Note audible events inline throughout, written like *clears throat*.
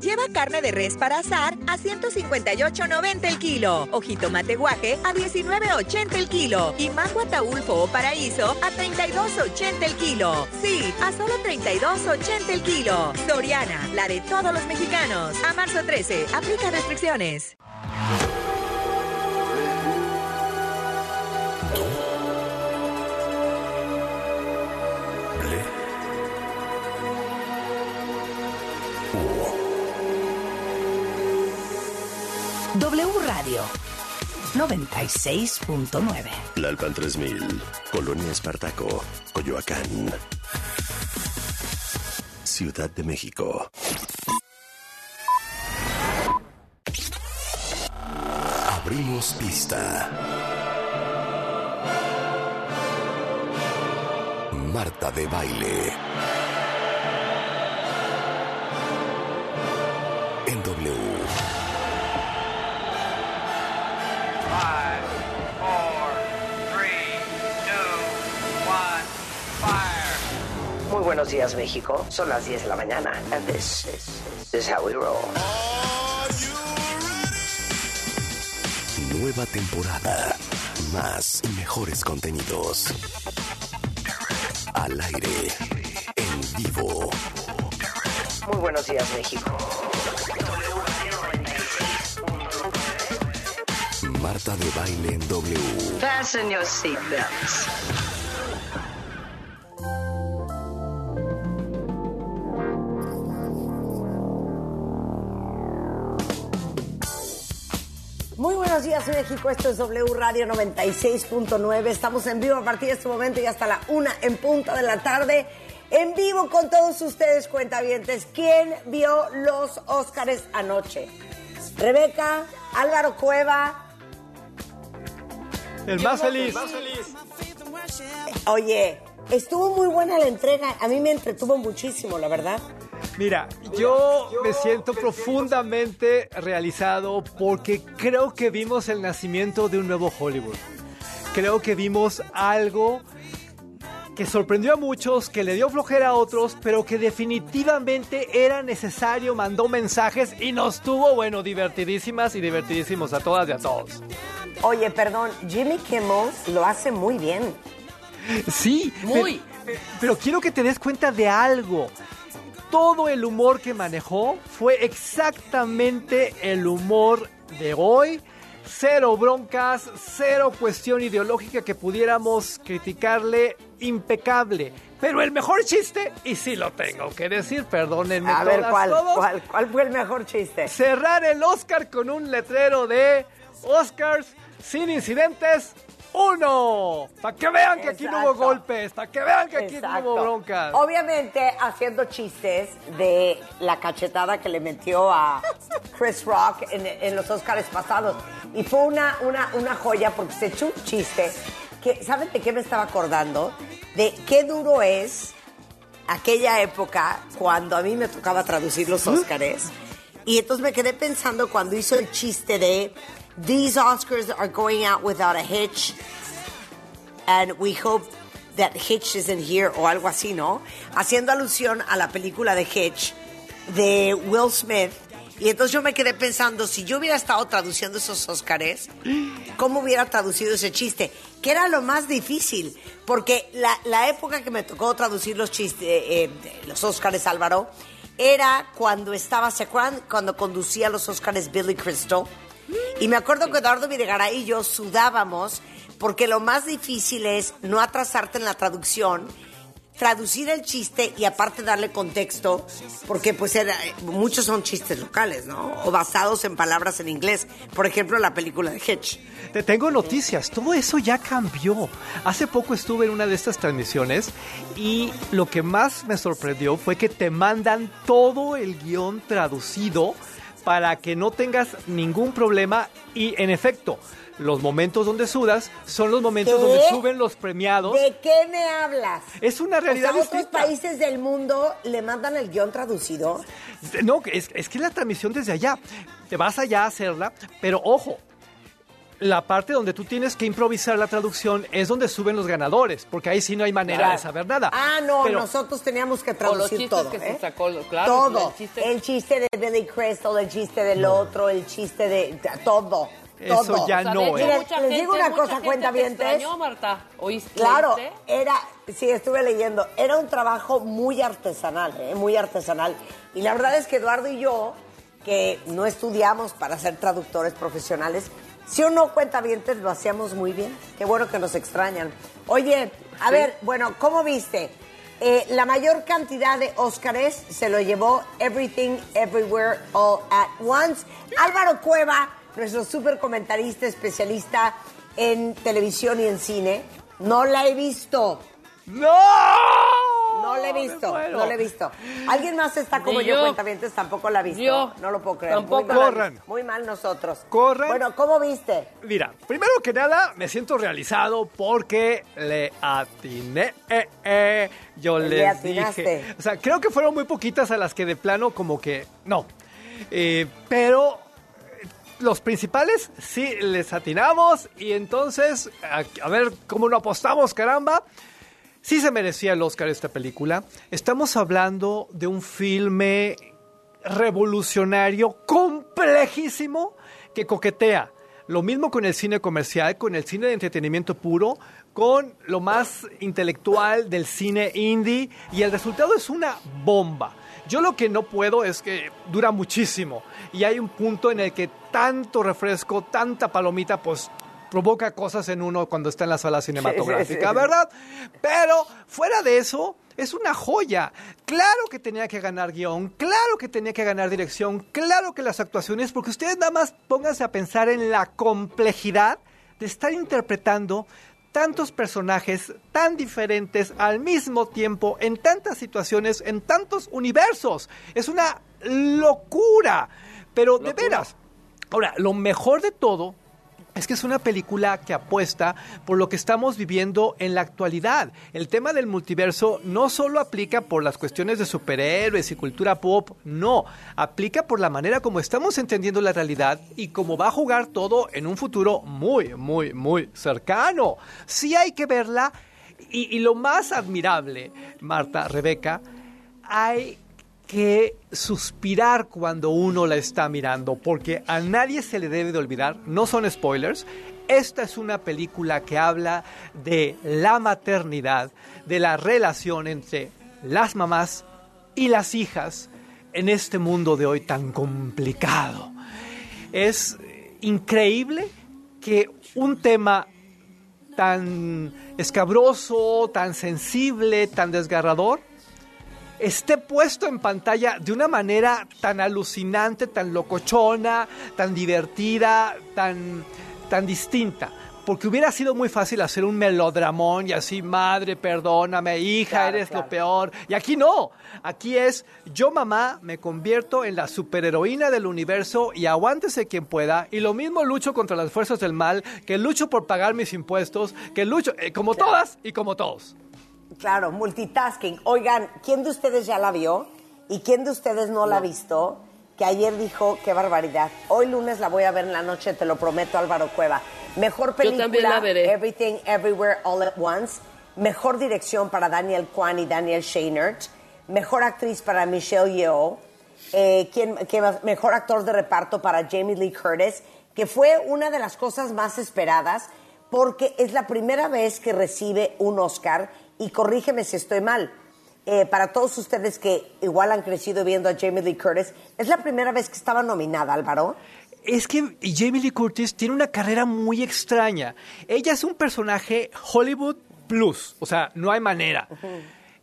Lleva carne de res para asar a 158.90 el kilo. Ojito mate guaje a 19.80 el kilo. Y mango ataulfo o paraíso a 32.80 el kilo. Sí, a solo 32.80 el kilo. Soriana, la de todos los mexicanos. A marzo 13, aplica restricciones. 96.9. Lalpan 3000, Colonia Espartaco, Coyoacán. Ciudad de México. Abrimos pista. Marta de baile. Buenos días, México. Son las 10 de la mañana. And this is, this is how we roll. Nueva temporada. Más y mejores contenidos. Al aire. En vivo. Muy buenos días, México. Marta de baile en W. Fasten your seatbelts. Buenos días, México. Esto es W Radio 96.9. Estamos en vivo a partir de este momento y hasta la una en punta de la tarde. En vivo con todos ustedes, cuentavientes. ¿Quién vio los Óscares anoche? Rebeca, Álvaro Cueva. El más feliz. Oye, estuvo muy buena la entrega. A mí me entretuvo muchísimo, la verdad. Mira, yo me siento profundamente realizado porque creo que vimos el nacimiento de un nuevo Hollywood. Creo que vimos algo que sorprendió a muchos, que le dio flojera a otros, pero que definitivamente era necesario, mandó mensajes y nos tuvo, bueno, divertidísimas y divertidísimos a todas y a todos. Oye, perdón, Jimmy Kimmel lo hace muy bien. Sí, muy. Pero, pero quiero que te des cuenta de algo. Todo el humor que manejó fue exactamente el humor de hoy. Cero broncas, cero cuestión ideológica que pudiéramos criticarle, impecable. Pero el mejor chiste, y sí lo tengo que decir, perdónenme A ver, todas, ¿cuál, todos, ¿cuál, ¿cuál fue el mejor chiste? cerrar el Oscar con un letrero de Oscars sin incidentes. Uno, para que vean que aquí no hubo golpes, para que vean que aquí no hubo broncas. Obviamente haciendo chistes de la cachetada que le metió a Chris Rock en, en los Oscars pasados. Y fue una, una, una joya porque se echó un chiste que, ¿saben de qué me estaba acordando? De qué duro es aquella época cuando a mí me tocaba traducir los Oscars. Y entonces me quedé pensando cuando hizo el chiste de These Oscars are going out without a hitch and we hope that Hitch isn't here o algo así, ¿no? Haciendo alusión a la película de Hitch de Will Smith. Y entonces yo me quedé pensando, si yo hubiera estado traduciendo esos Óscares, ¿cómo hubiera traducido ese chiste? Que era lo más difícil, porque la, la época que me tocó traducir los chistes, eh, eh, los Óscares, Álvaro, era cuando estaba, ¿se? Cuando conducía los Óscares Billy Crystal. Y me acuerdo que Eduardo Videgaray y yo sudábamos porque lo más difícil es no atrasarte en la traducción, traducir el chiste y aparte darle contexto, porque pues era- muchos son chistes locales, ¿no? O basados en palabras en inglés. Por ejemplo, la película de Hitch. Te tengo noticias, todo eso ya cambió. Hace poco estuve en una de estas transmisiones y lo que más me sorprendió fue que te mandan todo el guion traducido para que no tengas ningún problema y en efecto, los momentos donde sudas son los momentos ¿Qué? donde suben los premiados. ¿De qué me hablas? Es una O sea, realidad otros distinta. países del mundo le mandan el guion traducido. No, es, es que la transmisión desde allá. Te vas allá a hacerla, pero ojo, la parte donde tú tienes que improvisar la traducción es donde suben los ganadores, porque ahí sí no hay manera de saber nada. Ah, no, Pero- nosotros teníamos que traducir todo. que ¿eh? se sacó, claro. todo. el chiste- El chiste de Billy Crystal, el chiste del otro, el chiste de todo. Eso todo. ya O sea, no, hecho, ¿eh? Mucha les digo gente- una mucha cosa, te extrañó, Marta. ¿Oíste? Claro, era, sí, estuve leyendo, era un trabajo muy artesanal, ¿eh? muy artesanal. Y la verdad es que Eduardo y yo, que no estudiamos para ser traductores profesionales, si o no cuentavientes lo hacíamos muy bien. Qué bueno que nos extrañan. Oye, a ver, bueno, ¿cómo viste? Eh, la mayor cantidad de Óscares se lo llevó Everything, Everywhere, All at Once. Álvaro Cueva, nuestro super comentarista especialista en televisión y en cine, no la he visto. ¡No! No la he visto, no la he visto. ¿Alguien más está como yo, yo. cuentavientes? Tampoco la ha visto. Yo. No lo puedo creer. Tampoco. Muy mal. Corran. Muy mal nosotros. Corran. Bueno, ¿cómo viste? Mira, primero que nada, me siento realizado porque le atiné. eh, eh. Yo Le les atinaste. dije. O sea, creo que fueron muy poquitas a las que de plano como que no. Eh, pero eh, los principales sí les atinamos y entonces, a, a ver cómo lo apostamos, caramba. Sí se merecía el Oscar esta película. Estamos hablando de un filme revolucionario, complejísimo, que coquetea. Lo mismo con el cine comercial, con el cine de entretenimiento puro, con lo más intelectual del cine indie, y el resultado es una bomba. Yo lo que no puedo es que dura muchísimo, y hay un punto en el que tanto refresco, tanta palomita, pues provoca cosas en uno cuando está en la sala cinematográfica. ¿verdad? Pero fuera de eso, es una joya. Claro que tenía que ganar guion, claro que tenía que ganar dirección, claro que las actuaciones, porque ustedes nada más pónganse a pensar en la complejidad de estar interpretando tantos personajes tan diferentes al mismo tiempo, en tantas situaciones, en tantos universos. Es una locura. Pero de veras. Ahora, lo mejor de todo es que es una película que apuesta por lo que estamos viviendo en la actualidad. El tema del multiverso no solo aplica por las cuestiones de superhéroes y cultura pop, no, aplica por la manera como estamos entendiendo la realidad y cómo va a jugar todo en un futuro muy, muy, muy cercano. Sí hay que verla y, y lo más admirable, Marta, Rebeca, hay que suspirar cuando uno la está mirando, porque a nadie se le debe de olvidar, no son spoilers, esta es una película que habla de la maternidad, de la relación entre las mamás y las hijas en este mundo de hoy tan complicado. Es increíble que un tema tan escabroso, tan sensible, tan desgarrador, esté puesto en pantalla de una manera tan alucinante, tan locochona, tan divertida, tan, tan distinta. Porque hubiera sido muy fácil hacer un melodramón y así, madre, perdóname, hija, Claro, eres claro. lo peor. Y aquí no. Aquí es, yo mamá me convierto en la superheroína del universo y aguántese quien pueda. Y lo mismo lucho contra las fuerzas del mal, que lucho por pagar mis impuestos, que lucho, eh, como todas y como todos. Claro, multitasking. Oigan, ¿quién de ustedes ya la vio? ¿Y quién de ustedes no, la ha visto? Que ayer dijo, qué barbaridad. Hoy lunes la voy a ver en la noche, te lo prometo, Álvaro Cueva. Mejor película. Everything, Everywhere, All at Once. Mejor dirección para Daniel Kwan y Daniel Scheinert. Mejor actriz para Michelle Yeoh. Eh, ¿quién- qué? Mejor actor de reparto para Jamie Lee Curtis, que fue una de las cosas más esperadas porque es la primera vez que recibe un Oscar y corrígeme si estoy mal. eh, para todos ustedes que igual han crecido viendo a Jamie Lee Curtis, es la primera vez que estaba nominada, Álvaro. Es que Jamie Lee Curtis tiene una carrera muy extraña. Ella es un personaje Hollywood Plus, o sea, no hay manera.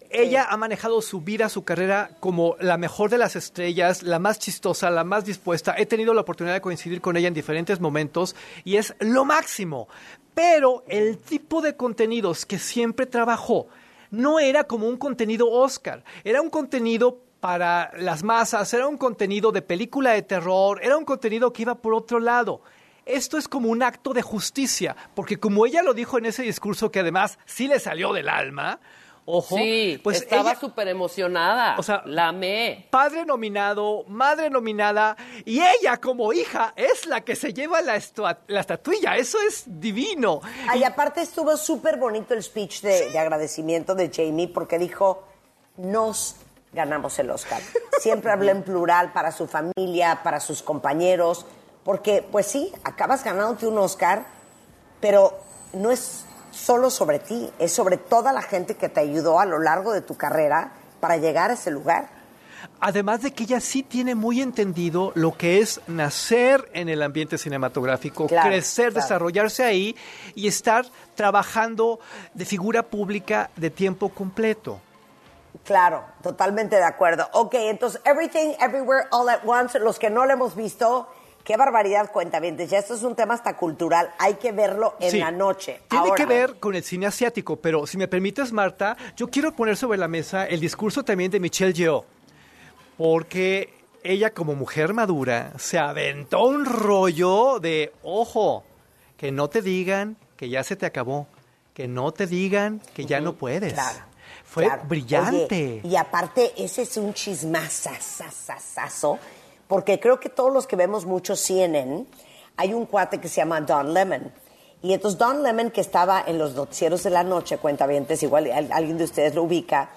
Ella ha manejado su vida, su carrera como la mejor de las estrellas, la más chistosa, la más dispuesta. He tenido la oportunidad de coincidir con ella en diferentes momentos y es lo máximo. Pero el tipo de contenidos que siempre trabajó no era como un contenido Oscar, era un contenido para las masas, era un contenido de película de terror, era un contenido que iba por otro lado. Esto es como un acto de justicia, porque como ella lo dijo en ese discurso que además sí le salió del alma, ojo, Sí, pues estaba súper emocionada. O sea, la amé. padre nominado, madre nominada, y ella como hija es la que se lleva la, estatuilla. Eso es divino. Ay, aparte estuvo súper bonito el speech de, de agradecimiento de Jamie porque dijo, nos ganamos el Oscar. *laughs* Siempre hablé en plural para su familia, para sus compañeros, porque pues sí, acabas ganándote un Oscar, pero no es solo sobre ti, es sobre toda la gente que te ayudó a lo largo de tu carrera para llegar a ese lugar. Además de que ella sí tiene muy entendido lo que es nacer en el ambiente cinematográfico, Claro, crecer, claro. desarrollarse ahí y estar trabajando de figura pública de tiempo completo. Claro, totalmente de acuerdo. Ok, entonces, Everything, Everywhere, All at Once, los que no lo hemos visto, qué barbaridad, cuenta bien. Ya esto es un tema hasta cultural, hay que verlo en Sí. la noche. Tiene Ahora, que ver con el cine asiático, pero si me permites, Marta, yo quiero poner sobre la mesa el discurso también de Michelle Yeoh, porque ella como mujer madura se aventó un rollo de, ojo, que no te digan que ya se te acabó, que no te digan que ya no puedes. Claro. Fue claro. brillante. Oye, y aparte, ese es un chismazazazazo, porque creo que todos los que vemos mucho CNN, hay un cuate que se llama Don Lemon. Y entonces Don Lemon, que estaba en los noticieros de la noche, cuenta igual al- alguien de ustedes lo ubica,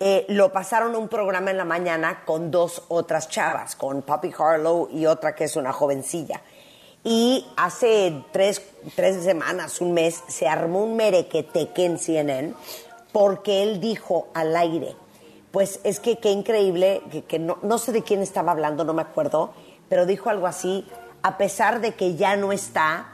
eh, lo pasaron un programa en la mañana con dos otras chavas, con Poppy Harlow y otra que es una jovencilla. Y hace tres, tres semanas, un mes, se armó un merequeteque en CNN porque él dijo al aire, pues es que qué increíble, que, que no, no sé de quién estaba hablando, no me acuerdo, pero dijo algo así, a pesar de que ya no está,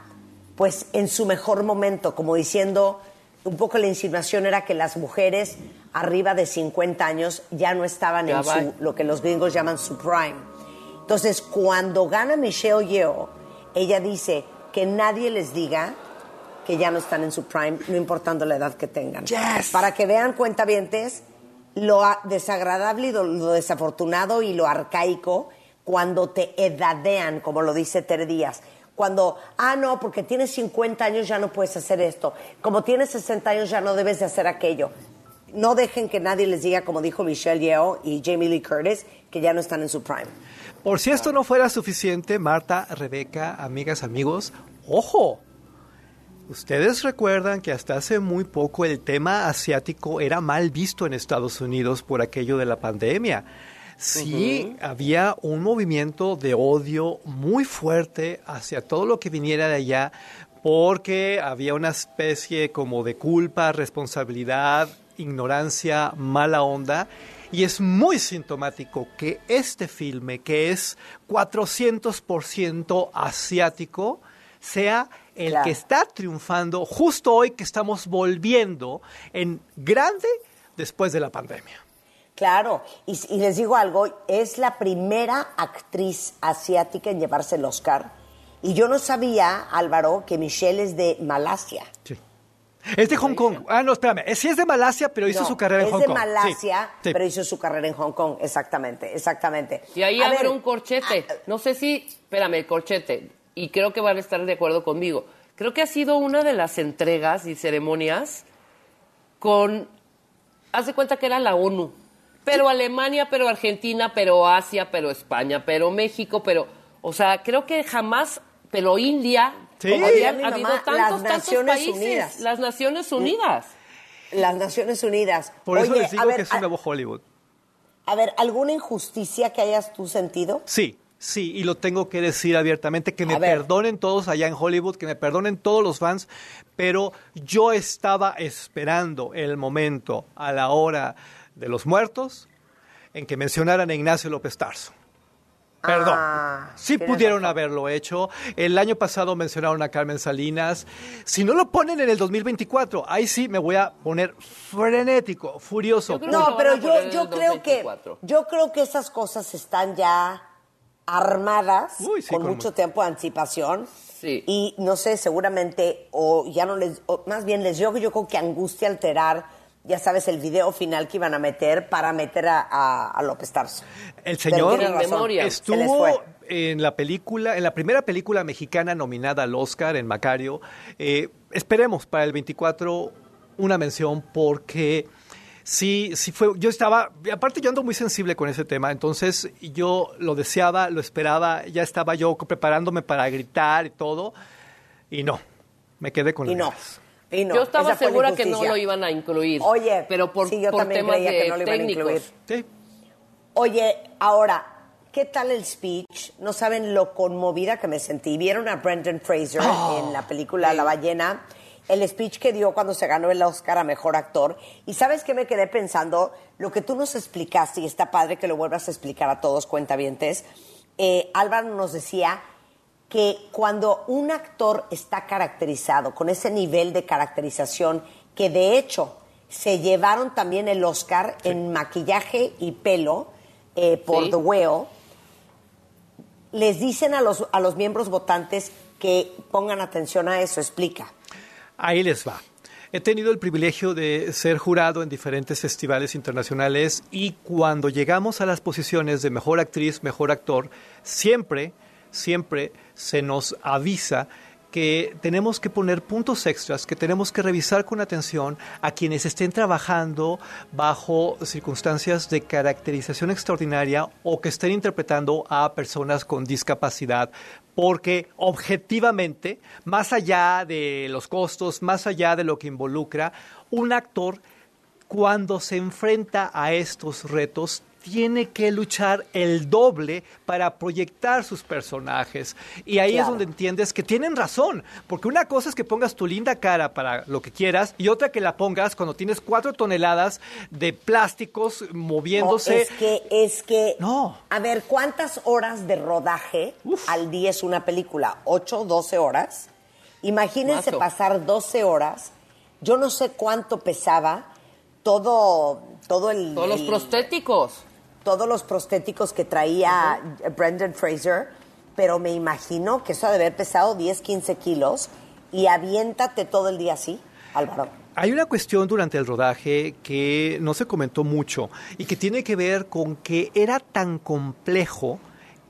pues en su mejor momento, como diciendo, un poco la insinuación era que las mujeres arriba de 50 años ya no estaban Ya en va. su, lo que los gringos llaman su prime. Entonces, cuando gana Michelle Yeoh, ella dice que nadie les diga que ya no están en su prime, no importando la edad que tengan. Para que vean, cuentavientes, lo desagradable y lo, desafortunado y lo arcaico cuando te edadean, como lo dice Tere Díaz. Cuando, ah, no, porque tienes 50 años ya no puedes hacer esto. Como tienes 60 años ya no debes de hacer aquello. No dejen que nadie les diga, como dijo Michelle Yeoh y Jamie Lee Curtis, que ya no están en su prime. Por si esto no fuera suficiente, Marta, Rebeca, amigas, amigos, ojo. Ustedes recuerdan que hasta hace muy poco el tema asiático era mal visto en Estados Unidos por aquello de la pandemia. Sí, había un movimiento de odio muy fuerte hacia todo lo que viniera de allá porque había una especie como de culpa, responsabilidad, ignorancia, mala onda. Y es muy sintomático que este filme, que es 400% asiático, sea el Claro. que está triunfando justo hoy que estamos volviendo en grande después de la pandemia. Claro, y, y les digo algo, es la primera actriz asiática en llevarse el Oscar. Y yo no sabía, Álvaro, que Michelle es de Malasia. Sí. Es de Hong Kong. Ah, no, espérame. Sí es de Malasia, pero hizo No, su carrera en es Hong de Kong. Sí, Malasia, sí. pero hizo su carrera en Hong Kong. Exactamente, exactamente. Y ahí abre un corchete. ah, No sé si, espérame, el corchete. Y creo que van a estar de acuerdo conmigo. Creo que ha sido una de las entregas y ceremonias con. Haz de cuenta que era la ONU. Pero Alemania, pero Argentina, pero Asia, pero España, pero México, pero. O sea, creo que jamás. Pero India. Sí. Oye, habido mamá, tantos, las tantos Naciones países. Unidas. Las Naciones Unidas. Las Naciones Unidas. Por eso Oye, les digo a ver, que es un a- nuevo Hollywood. A ver, ¿alguna injusticia que hayas tú sentido? Sí, sí, y lo tengo que decir abiertamente, que me perdonen todos allá en Hollywood, que me perdonen todos los fans, pero yo estaba esperando el momento a la hora de los muertos en que mencionaran a Ignacio López Tarso. Perdón. Ah, sí pudieron razón. haberlo hecho. El año pasado mencionaron a Carmen Salinas. Si no lo ponen en el 2024, ahí sí me voy a poner frenético, furioso. No, pero yo, yo creo que 2024. yo creo que esas cosas están ya armadas Uy, sí, con, con mucho mu- tiempo de anticipación. Sí. Y no sé, seguramente, o ya no les, o más bien les dio yo creo que angustia alterar, ya sabes, el video final que iban a meter para meter a, a- a López Tarso. El señor memoria. estuvo fue. en la película, en la primera película mexicana nominada al Oscar en Macario. Eh, esperemos para el 24 una mención porque sí, sí fue, yo estaba, aparte yo ando muy sensible con ese tema, entonces yo lo deseaba, lo esperaba, ya estaba yo preparándome para gritar y todo, y no, me quedé con Y las no. ganas. Y no. Yo estaba segura que no lo iban a incluir. Oye, pero por, sí, yo por también temas creía de que no lo iban a técnicos. incluir. Sí. Oye, ahora, ¿qué tal el speech? No saben lo conmovida que me sentí. ¿Vieron a Brendan Fraser Oh, en la película La ballena? El speech que dio cuando se ganó el Oscar a Mejor Actor. Y ¿sabes qué me quedé pensando? Lo que tú nos explicaste, y está padre que lo vuelvas a explicar a todos cuentavientes. Eh, Álvaro nos decía que cuando un actor está caracterizado con ese nivel de caracterización, que de hecho se llevaron también el Oscar en maquillaje y pelo eh, por Sí. The Whale, les dicen a los, a los miembros votantes que pongan atención a eso, explica. Ahí les va. He tenido el privilegio de ser jurado en diferentes festivales internacionales y cuando llegamos a las posiciones de mejor actriz, mejor actor, siempre, siempre se nos avisa que tenemos que poner puntos extras, que tenemos que revisar con atención a quienes estén trabajando bajo circunstancias de caracterización extraordinaria o que estén interpretando a personas con discapacidad, porque objetivamente, más allá de los costos, más allá de lo que involucra, un actor cuando se enfrenta a estos retos tiene que luchar el doble para proyectar sus personajes. Y ahí es donde entiendes que tienen razón, porque una cosa es que pongas tu linda cara para lo que quieras y otra que la pongas cuando tienes cuatro toneladas de plásticos No, moviéndose. es que, es que. No. A ver, ¿cuántas horas de rodaje Uf. al día es una película? ¿8, 12 horas? Imagínense pasar 12 horas. Yo no sé cuánto pesaba todo, todo el. Todos los el- prostéticos. Todos los prostéticos que traía Brendan Fraser, pero me imagino que eso ha de haber pesado 10, 15 kilos y aviéntate todo el día así, Álvaro. Hay una cuestión durante el rodaje que no se comentó mucho y que tiene que ver con que era tan complejo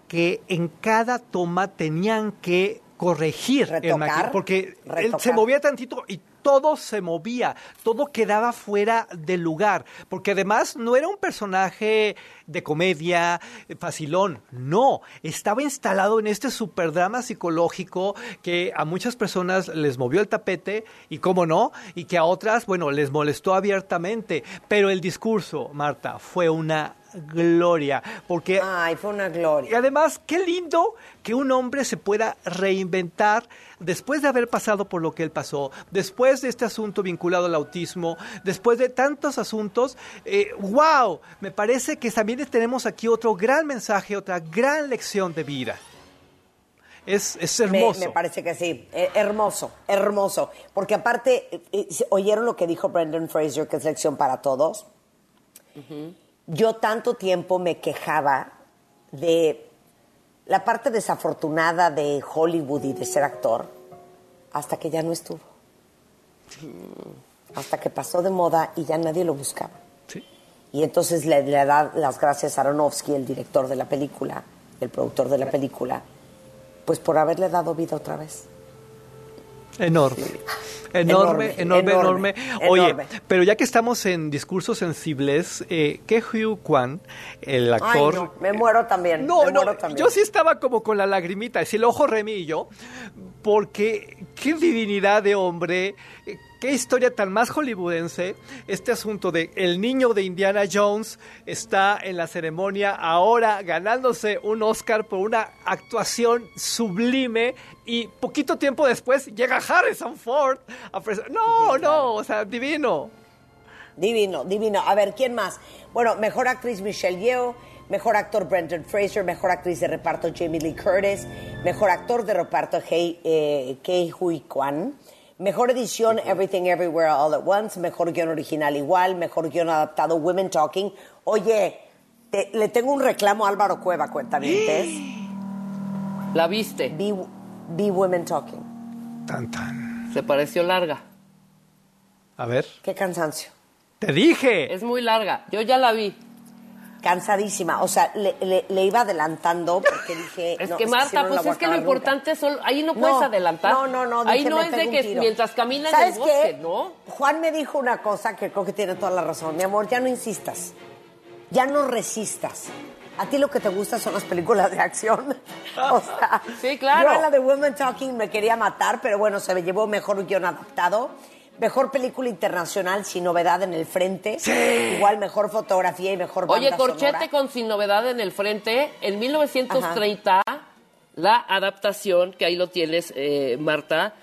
que en cada toma tenían que corregir el Retocar, maquillaje, porque él se movía tantito y todo se movía, todo quedaba fuera de lugar, porque además no era un personaje de comedia eh, facilón, no, estaba instalado en este superdrama psicológico que a muchas personas les movió el tapete y cómo no, y que a otras, bueno, les molestó abiertamente, pero el discurso, Marta, fue una gloria, porque Ay, fue una y gloria. además, qué lindo que un hombre se pueda reinventar después de haber pasado por lo que él pasó, después de este asunto vinculado al autismo, después de tantos asuntos. Eh, ¡Wow! Me parece que también tenemos aquí otro gran mensaje, otra gran lección de vida. Es, es Me, hermoso. me parece que sí. Eh, hermoso, hermoso. Porque aparte, eh, eh, ¿oyeron lo que dijo Brendan Fraser, que es lección para todos? Yo tanto tiempo me quejaba de la parte desafortunada de Hollywood y de ser actor, hasta que ya no estuvo. Hasta que pasó de moda y ya nadie lo buscaba. Sí. Y entonces le, le da las gracias a Aronofsky, el director de la película, el productor de la película, pues por haberle dado vida otra vez. Enorme. Enorme, Enorme, enorme, Oye, enorme. pero ya que estamos en discursos sensibles, eh, que Hugh Kwan, el Ay, actor, no, me muero también. No, me no, muero también. yo sí estaba como con la lagrimita, es el ojo yo, porque qué divinidad de hombre, eh, qué historia tan más hollywoodense, este asunto de el niño de Indiana Jones está en la ceremonia ahora ganándose un Oscar por una actuación sublime y poquito tiempo después llega Harrison Ford a No, no, o sea, divino. Divino, divino. A ver, ¿quién más? Bueno, mejor actriz Michelle Yeoh, mejor actor Brendan Fraser, mejor actriz de reparto Jamie Lee Curtis, mejor actor de reparto eh, Kei Hui Kwan, mejor edición Everything Everywhere All at Once, mejor guion original igual, mejor guion adaptado Women Talking. Oye, te- le tengo un reclamo a Álvaro Cueva, cuentavientes. *gasps* ¿La viste? Vi, vi Women Talking. Tan, tan. Se pareció larga. A ver, Qué cansancio. te dije. Es muy larga. Yo ya la vi. Cansadísima. O sea, le, le- le iba adelantando porque dije. *laughs* Es no, que Marta, no la pues voy a es que lo nunca. importante son, ahí no puedes adelantar. No, no, no. Ahí dije, no me es de que mientras camina en ¿Sabes el bosque, qué? ¿no? Juan me dijo una cosa que creo que tiene toda la razón. Mi amor, ya no insistas. Ya no resistas. A ti lo que te gusta son las películas de acción. *laughs* O sea, Sí, claro. Yo en la de Women Talking me quería matar, pero bueno, se me llevó mejor guion adaptado. Mejor película internacional sin novedad en el frente. Igual mejor fotografía y mejor banda Oye, Corchete sonora. con Sin Novedad en el frente, en 1930, la adaptación, que ahí lo tienes, eh, Marta,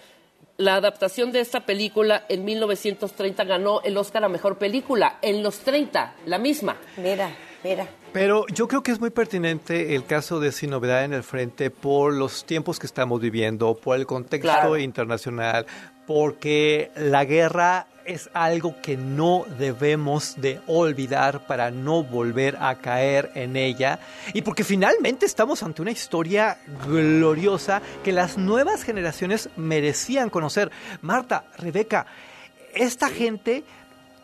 la adaptación de esta película en 1930 ganó el Oscar a Mejor Película, en los 30, la misma. Mira, mira. Pero yo creo que es muy pertinente el caso de Sin Novedad en el Frente por los tiempos que estamos viviendo, por el contexto Claro. internacional, porque la guerra es algo que no debemos de olvidar para no volver a caer en ella y porque finalmente estamos ante una historia gloriosa que las nuevas generaciones merecían conocer. Marta, Rebeca, esta gente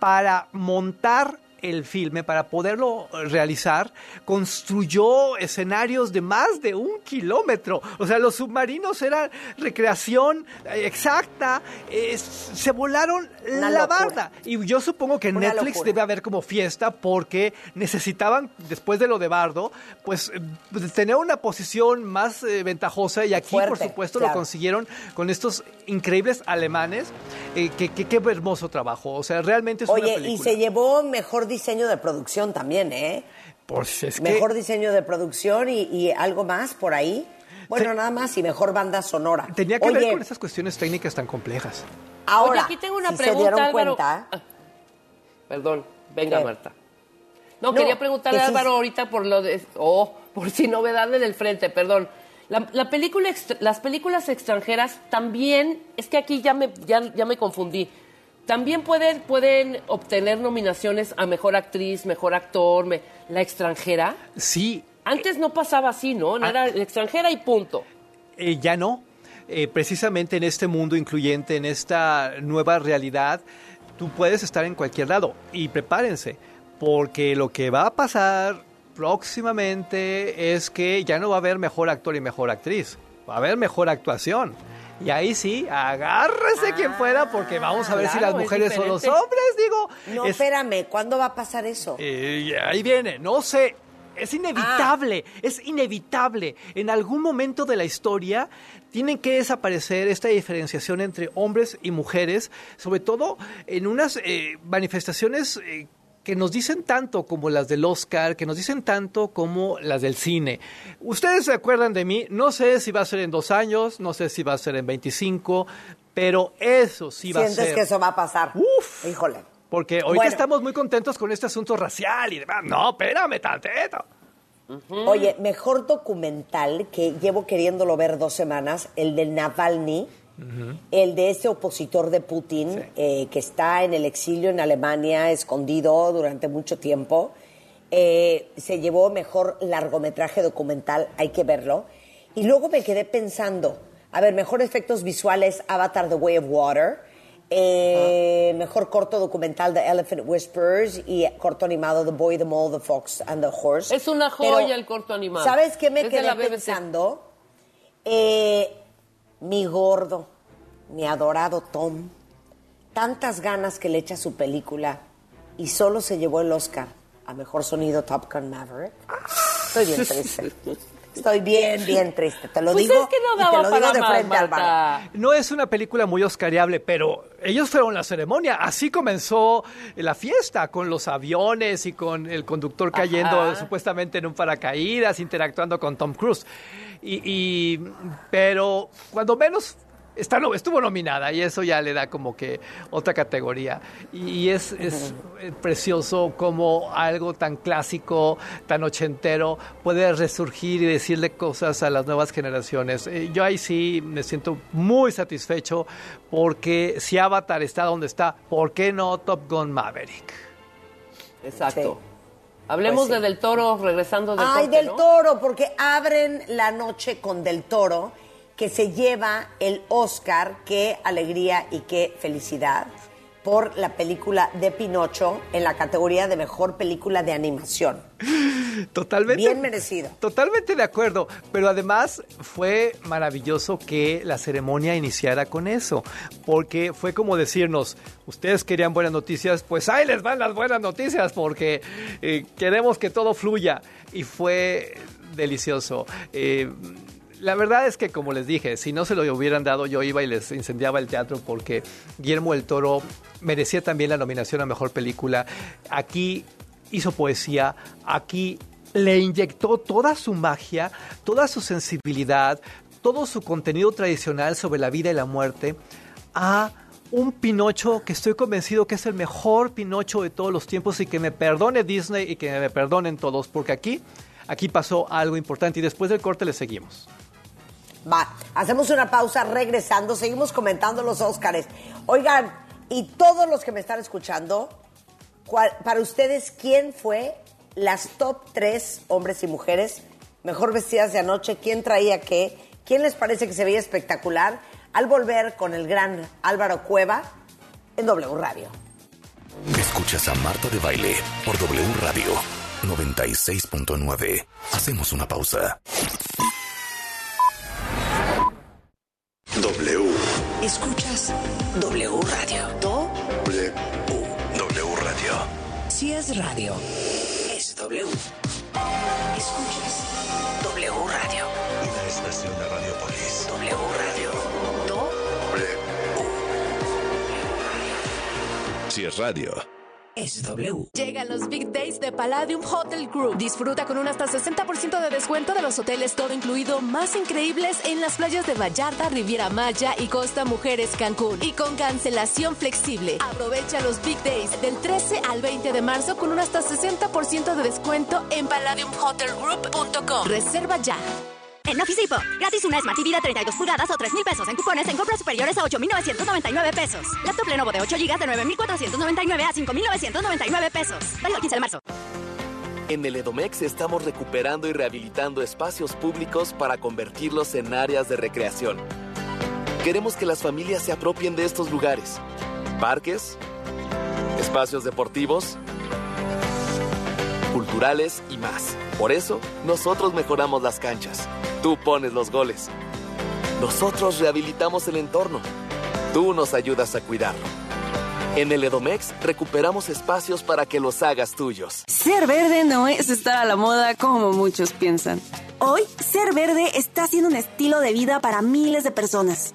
para montar el filme, para poderlo realizar, construyó escenarios de más de un kilómetro. O sea, los submarinos eran recreación eh, exacta, eh, se volaron Una la locura. barda. Y yo supongo que Una Netflix locura. debe haber como fiesta porque necesitaban, después de lo de Bardo, pues eh, tener una posición más eh, ventajosa y aquí, por supuesto, claro. lo consiguieron con estos increíbles alemanes. Eh, que, que- qué hermoso trabajo. O sea, realmente es una Oye, película. y se llevó mejor diseño de producción también, ¿eh? Pues es que- Mejor diseño de producción y, y algo más por ahí. Bueno, nada más y mejor banda sonora. Tenía que Oye, ver con esas cuestiones técnicas tan complejas. ahora, Oye, aquí tengo una si pregunta, se dieron Álvaro. cuenta, Ah, Perdón, venga, ¿Qué? Marta. No, No, quería preguntarle que a Álvaro ahorita por lo de. Oh, por Sin Novedad en el frente, perdón. La, la película extra- las películas extranjeras también, es que aquí ya me, ya, ya me confundí. También pueden, pueden obtener nominaciones a mejor actriz, mejor actor, me- la extranjera. Sí, Antes no pasaba así, ¿no? No Ah. Era la extranjera y punto. Eh, ya no. Eh, precisamente en este mundo incluyente, en esta nueva realidad, tú puedes estar en cualquier lado. Y prepárense, porque lo que va a pasar próximamente es que ya no va a haber mejor actor y mejor actriz. Va a haber mejor actuación. Y ahí sí, agárrese quien pueda, porque vamos a ver si las es mujeres o los hombres, digo. no, es- espérame, ¿cuándo va a pasar eso? eh, ahí viene, no sé. Es inevitable, es inevitable. En algún momento de la historia tienen que desaparecer esta diferenciación entre hombres y mujeres, sobre todo en unas eh, manifestaciones eh, que nos dicen tanto como las del Oscar, que nos dicen tanto como las del cine. Ustedes se acuerdan de mí, no sé si va a ser en dos años, no sé si va a ser en 25, pero eso sí va a ¿Sientes ser. que eso va a pasar? Uf. Híjole. Porque ahorita Bueno. estamos muy contentos con este asunto racial y demás. No, espérame tantito. Oye, mejor documental que llevo queriéndolo ver dos semanas, el de Navalny, el de ese opositor de Putin eh, que está en el exilio en Alemania, escondido durante mucho tiempo. Eh, se llevó mejor largometraje documental, hay que verlo. Y luego me quedé pensando, a ver, mejor efectos visuales, Avatar The Way of Water. eh, Mejor corto documental The Elephant Whispers y corto animado The Boy, the Mole, the Fox and the Horse. Es una Pero, joya el corto animado. ¿Sabes qué me Es quedé pensando? Eh, mi gordo, mi adorado Tom, tantas ganas que le echa a su película y solo se llevó el Oscar a mejor sonido Top Gun Maverick. Estoy bien triste. Estoy bien, bien triste. Te lo Pues digo es que no y te daba lo digo de más, frente, Álvaro. No es una película muy oscariable, pero ellos fueron la ceremonia. Así comenzó la fiesta, con los aviones y con el conductor cayendo Ajá. supuestamente en un paracaídas, interactuando con Tom Cruise. Y, y- pero cuando menos está, no, estuvo nominada y eso ya le da como que otra categoría. Y es, es *laughs* precioso como algo tan clásico, tan ochentero, puede resurgir y decirle cosas a las nuevas generaciones. Eh, yo ahí sí me siento muy satisfecho porque si Avatar está donde está, ¿por qué no Top Gun Maverick? Exacto. Sí. Hablemos Pues sí. de Del Toro regresando del Ay, corte, del ¿no? Toro, porque abren la noche con Del Toro, que se lleva el Oscar. Qué alegría y qué felicidad. por la película de Pinocho en la categoría de mejor película de animación. Totalmente. Bien merecido. Totalmente de acuerdo, pero además fue maravilloso que la ceremonia iniciara con eso, porque fue como decirnos, ustedes querían buenas noticias, pues ahí les van las buenas noticias, porque eh, queremos que todo fluya. Y fue delicioso. Eh, la verdad es que, como les dije, si no se lo hubieran dado, yo iba y les incendiaba el teatro porque Guillermo del Toro merecía también la nominación a Mejor Película. Aquí hizo poesía, aquí le inyectó toda su magia, toda su sensibilidad, todo su contenido tradicional sobre la vida y la muerte a un Pinocho que estoy convencido que es el mejor Pinocho de todos los tiempos y que me perdone Disney y que me perdonen todos, porque aquí, aquí pasó algo importante y después del corte le seguimos. Va, hacemos una pausa regresando, seguimos comentando los Óscares. Oigan, y todos los que me están escuchando, ¿cuál- para ustedes, ¿quién fue las top tres hombres y mujeres mejor vestidas de anoche? ¿Quién traía qué? ¿Quién les parece que se veía espectacular? Al volver con el gran Álvaro Cueva en W Radio. Escuchas a Marta de Baile por W Radio 96.9. Hacemos una pausa. W. Escuchas W Radio. Do, W. W Radio. Si es radio, es W. Escuchas W Radio. Una estación de Radiopolis. W Radio. Do, Si es radio. Es W. Llegan los Big Days de Palladium Hotel Group. Disfruta con un hasta 60% de descuento de los hoteles todo incluido más increíbles en las playas de Vallarta, Riviera Maya y Costa Mujeres Cancún. Y con cancelación flexible. Aprovecha los Big Days del 13 al 20 de marzo con un hasta 60% de descuento en palladiumhotelgroup.com. Reserva ya. En Office Depot, gratis una Smart TV de 32 pulgadas o 3 mil pesos en cupones en compras superiores a 8,999 pesos. Laptop Lenovo de 8 GB de 9,499 a 5,999 pesos. Válido el 15 de marzo. En el Edomex estamos recuperando y rehabilitando espacios públicos para convertirlos en áreas de recreación. Queremos que las familias se apropien de estos lugares. Parques, espacios deportivos, culturales y más. Por eso, nosotros mejoramos las canchas. Tú pones los goles. Nosotros rehabilitamos el entorno. Tú nos ayudas a cuidarlo. En el Edomex recuperamos espacios para que los hagas tuyos. Ser verde no es estar a la moda como muchos piensan. Hoy, ser verde está siendo un estilo de vida para miles de personas.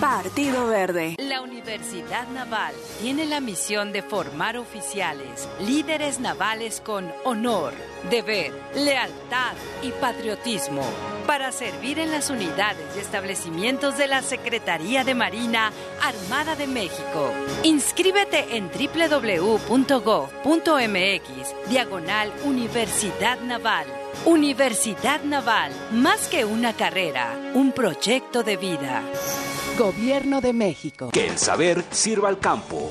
Partido Verde. La Universidad Naval tiene la misión de formar oficiales, líderes navales con honor, deber, lealtad y patriotismo para servir en las unidades y establecimientos de la Secretaría de Marina Armada de México. Inscríbete en www.gov.mx, diagonal Universidad Naval. Universidad Naval, más que una carrera, un proyecto de vida. Gobierno de México. Que el saber sirva al campo.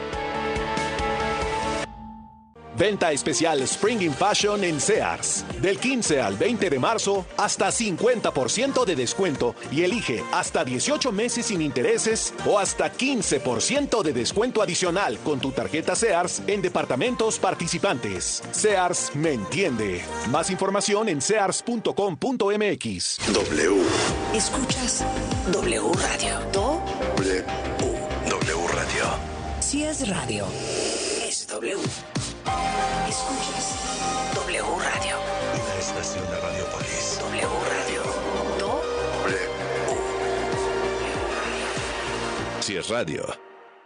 Venta especial Spring in Fashion en Sears. Del 15 al 20 de marzo, hasta 50% de descuento y elige hasta 18 meses sin intereses o hasta 15% de descuento adicional con tu tarjeta Sears en departamentos participantes. Sears me entiende. Más información en sears.com.mx. W. Escuchas W Radio. W. W Radio. Si es radio, es W. Escuchas W Radio. Una estación de Radiopolis. W Radio. W. Si es radio,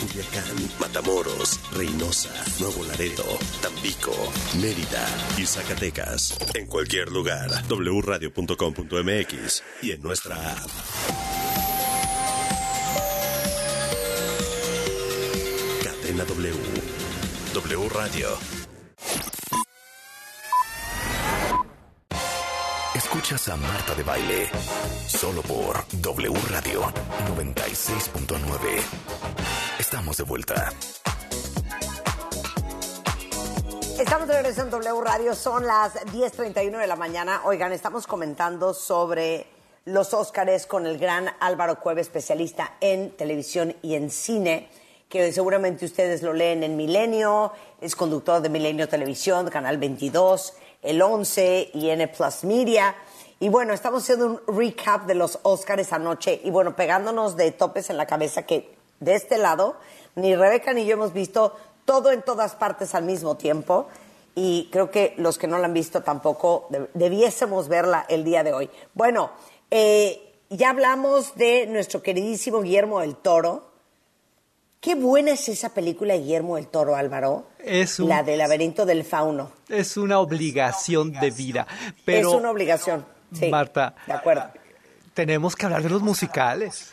Culiacán, Matamoros, Reynosa, Nuevo Laredo, Tampico, Mérida y Zacatecas. En cualquier lugar, wradio.com.mx y en nuestra app. Cadena W. W Radio. Escuchas a Marta de Baile solo por W Radio 96.9. Estamos de vuelta. Estamos de regreso en W Radio, son las 10.31 de la mañana. Oigan, estamos comentando sobre los Óscares con el gran Álvaro Cueva, especialista en televisión y en cine, que seguramente ustedes lo leen en Milenio, es conductor de Milenio Televisión, Canal 22, el 11 y N Plus Media. Y bueno, estamos haciendo un recap de los Óscares anoche y bueno, pegándonos de topes en la cabeza que de este lado ni Rebeca ni yo hemos visto todo en todas partes al mismo tiempo y creo que los que no la han visto tampoco deb- debiésemos verla el día de hoy. Bueno, eh, ya hablamos de nuestro queridísimo Guillermo del Toro. Qué buena es esa película de Guillermo del Toro, Álvaro. Es un- La del laberinto del fauno. Es una obligación de vida. Pero, es una obligación. Sí, Marta, de acuerdo. tenemos que hablar de los musicales.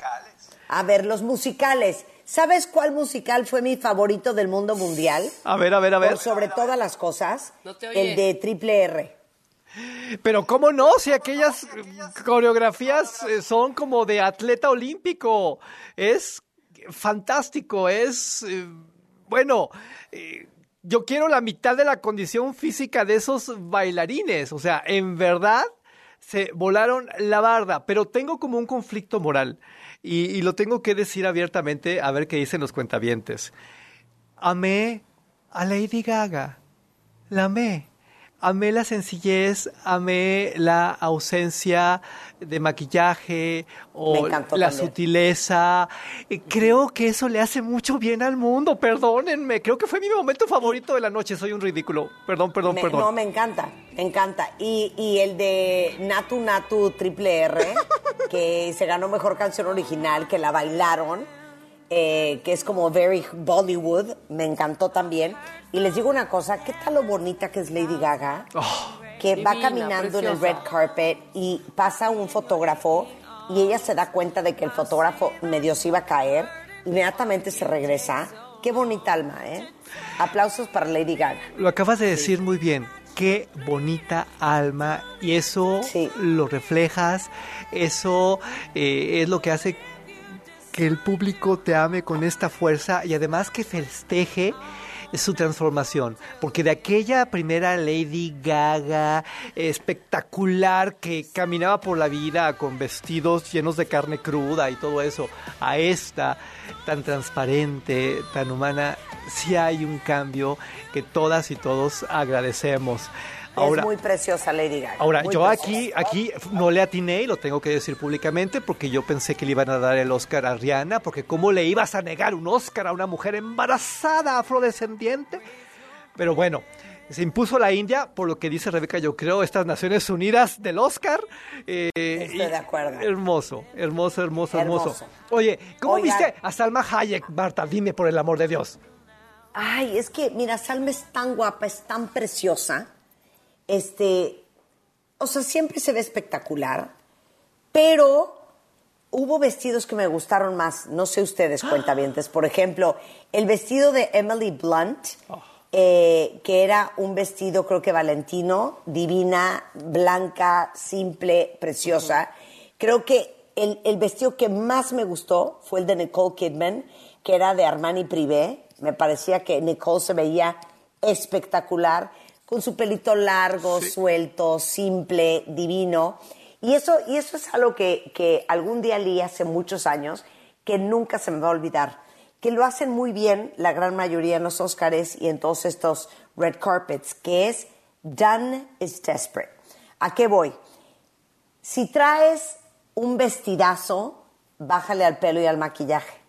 A ver, los musicales. ¿Sabes cuál musical fue mi favorito del mundo mundial? A ver, a ver, a ver. Por sobre todas las cosas, No te oye. el de Triple R. Pero cómo no, si aquellas coreografías eh, son como de atleta olímpico. Es fantástico, es... eh, bueno, eh, yo quiero la mitad de la condición física de esos bailarines. O sea, en verdad se volaron la barda, pero tengo como un conflicto moral y, y lo tengo que decir abiertamente a ver qué dicen los cuentavientes. Amé a Lady Gaga, la amé. Amé la sencillez, amé la ausencia de maquillaje o la también. sutileza. Eh, Creo que eso le hace mucho bien al mundo, perdónenme. Creo que fue mi momento favorito de la noche. Soy un ridículo. Perdón, perdón, Me- perdón. No, me encanta, me encanta. Y, y el de Natu Natu Triple R, que se ganó mejor canción original, que la bailaron, eh, que es como very Bollywood, me encantó también. Y les digo una cosa, ¿qué tal lo bonita que es Lady Gaga? que va caminando en el red carpet y pasa un fotógrafo y ella se da cuenta de que el fotógrafo medio se iba a caer, inmediatamente se regresa qué bonita alma, ¿eh? Aplausos para Lady Gaga. Lo acabas de decir muy bien. Qué bonita alma. Y eso lo reflejas. Eso eh, es lo que hace que el público te ame con esta fuerza y además que festeje su transformación, porque de aquella primera Lady Gaga espectacular que caminaba por la vida con vestidos llenos de carne cruda y todo eso, a esta tan transparente, tan humana, sí hay un cambio que todas y todos agradecemos es muy preciosa Lady Gaga. Ahora, yo aquí, aquí no le atiné y lo tengo que decir públicamente porque yo pensé que le iban a dar el Oscar a Rihanna, porque ¿cómo le ibas a negar un Oscar a una mujer embarazada afrodescendiente? Pero bueno, se impuso la India, por lo que dice Rebeca, yo creo, estas Naciones Unidas del Oscar. Eh, Estoy de acuerdo. Hermoso, hermoso, hermoso, hermoso. Oye, ¿cómo viste a Salma Hayek, Marta? Dime por el amor de Dios. Ay, es que, mira, Salma es tan guapa, es tan preciosa este, o sea, siempre se ve espectacular, pero hubo vestidos que me gustaron más, no sé ustedes, *gasps* cuentavientes, por ejemplo, el vestido de Emily Blunt, eh, que era un vestido, creo que valentino, divina, blanca, simple, preciosa. Creo que el, el, vestido que más me gustó fue el de Nicole Kidman, que era de Armani Privé. Me parecía que Nicole se veía espectacular con su pelito largo, suelto, simple, divino. Y eso, y eso es algo que, que algún día leí hace muchos años, que nunca se me va a olvidar. Que lo hacen muy bien la gran mayoría en los Oscars y en todos estos red carpets, que es Done is Desperate. ¿A qué voy? Si traes un vestidazo, bájale al pelo y al maquillaje.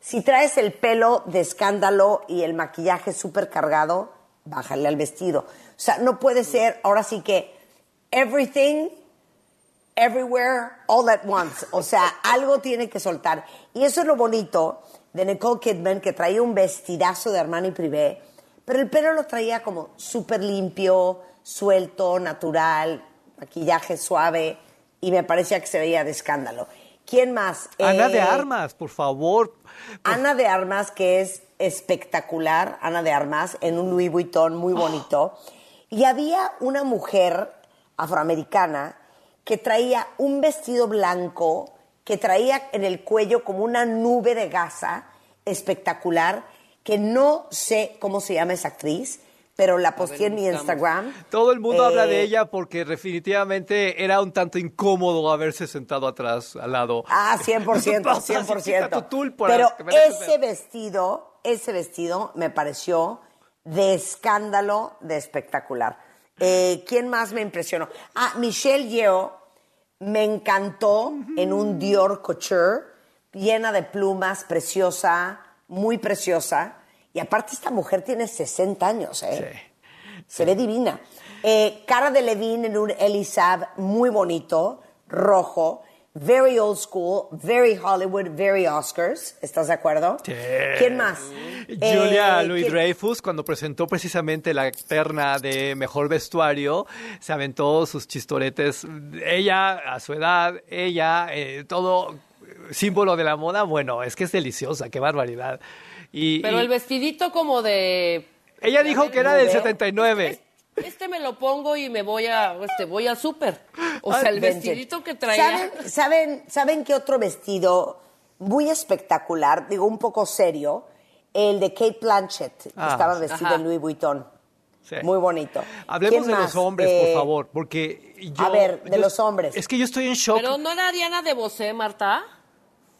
Si traes el pelo de escándalo y el maquillaje súper cargado, bájale al vestido. O sea, no puede ser, ahora sí que, everything, everywhere, all at once. O sea, algo tiene que soltar. Y eso es lo bonito de Nicole Kidman, que traía un vestidazo de Armani Privé, pero el pelo lo traía como súper limpio, suelto, natural, maquillaje suave, y me parecía que se veía de escándalo. ¿Quién más? Ana de eh, Armas, por favor. Ana de Armas, que es espectacular, Ana de Armas, en un Louis Vuitton muy bonito. Y había una mujer afroamericana que traía un vestido blanco, que traía en el cuello como una nube de gasa espectacular, que no sé cómo se llama esa actriz, pero la posté en mi Instagram. Todo el mundo habla de eh, ella porque definitivamente era un tanto incómodo haberse sentado atrás, al lado. Ah, 100%, 100%. *laughs* pero ese vestido ese vestido me pareció de escándalo, de espectacular. Eh, ¿Quién más me impresionó? Ah, Michelle Yeoh me encantó en un Dior Couture, llena de plumas, preciosa, muy preciosa. Y aparte esta mujer tiene 60 años, ¿eh? Sí. Se ve divina. Eh, cara de Levine en un Elisab muy bonito, rojo very old school, very Hollywood, very Oscars. ¿Estás de acuerdo? Sí. ¿Quién más? Julia eh, Louis Dreyfus, cuando presentó precisamente la terna de mejor vestuario, se aventó sus chistoretes. Ella, a su edad, ella, eh, todo símbolo de la moda. Bueno, es que es deliciosa, qué barbaridad. Y, Pero el vestidito como de... Ella dijo que era del 79. Este me lo pongo y me voy a, este, voy al súper. O sea, el vestidito que traía. ¿Saben, ¿Saben, ¿Saben qué otro vestido muy espectacular, digo un poco serio? El de Kate Blanchett, ah, estaba vestido en Louis Vuitton. Muy bonito. Hablemos de los hombres, por eh, favor, porque yo... A ver, de los hombres. Es que yo estoy en shock. Pero no era Diana de Bosé, Marta.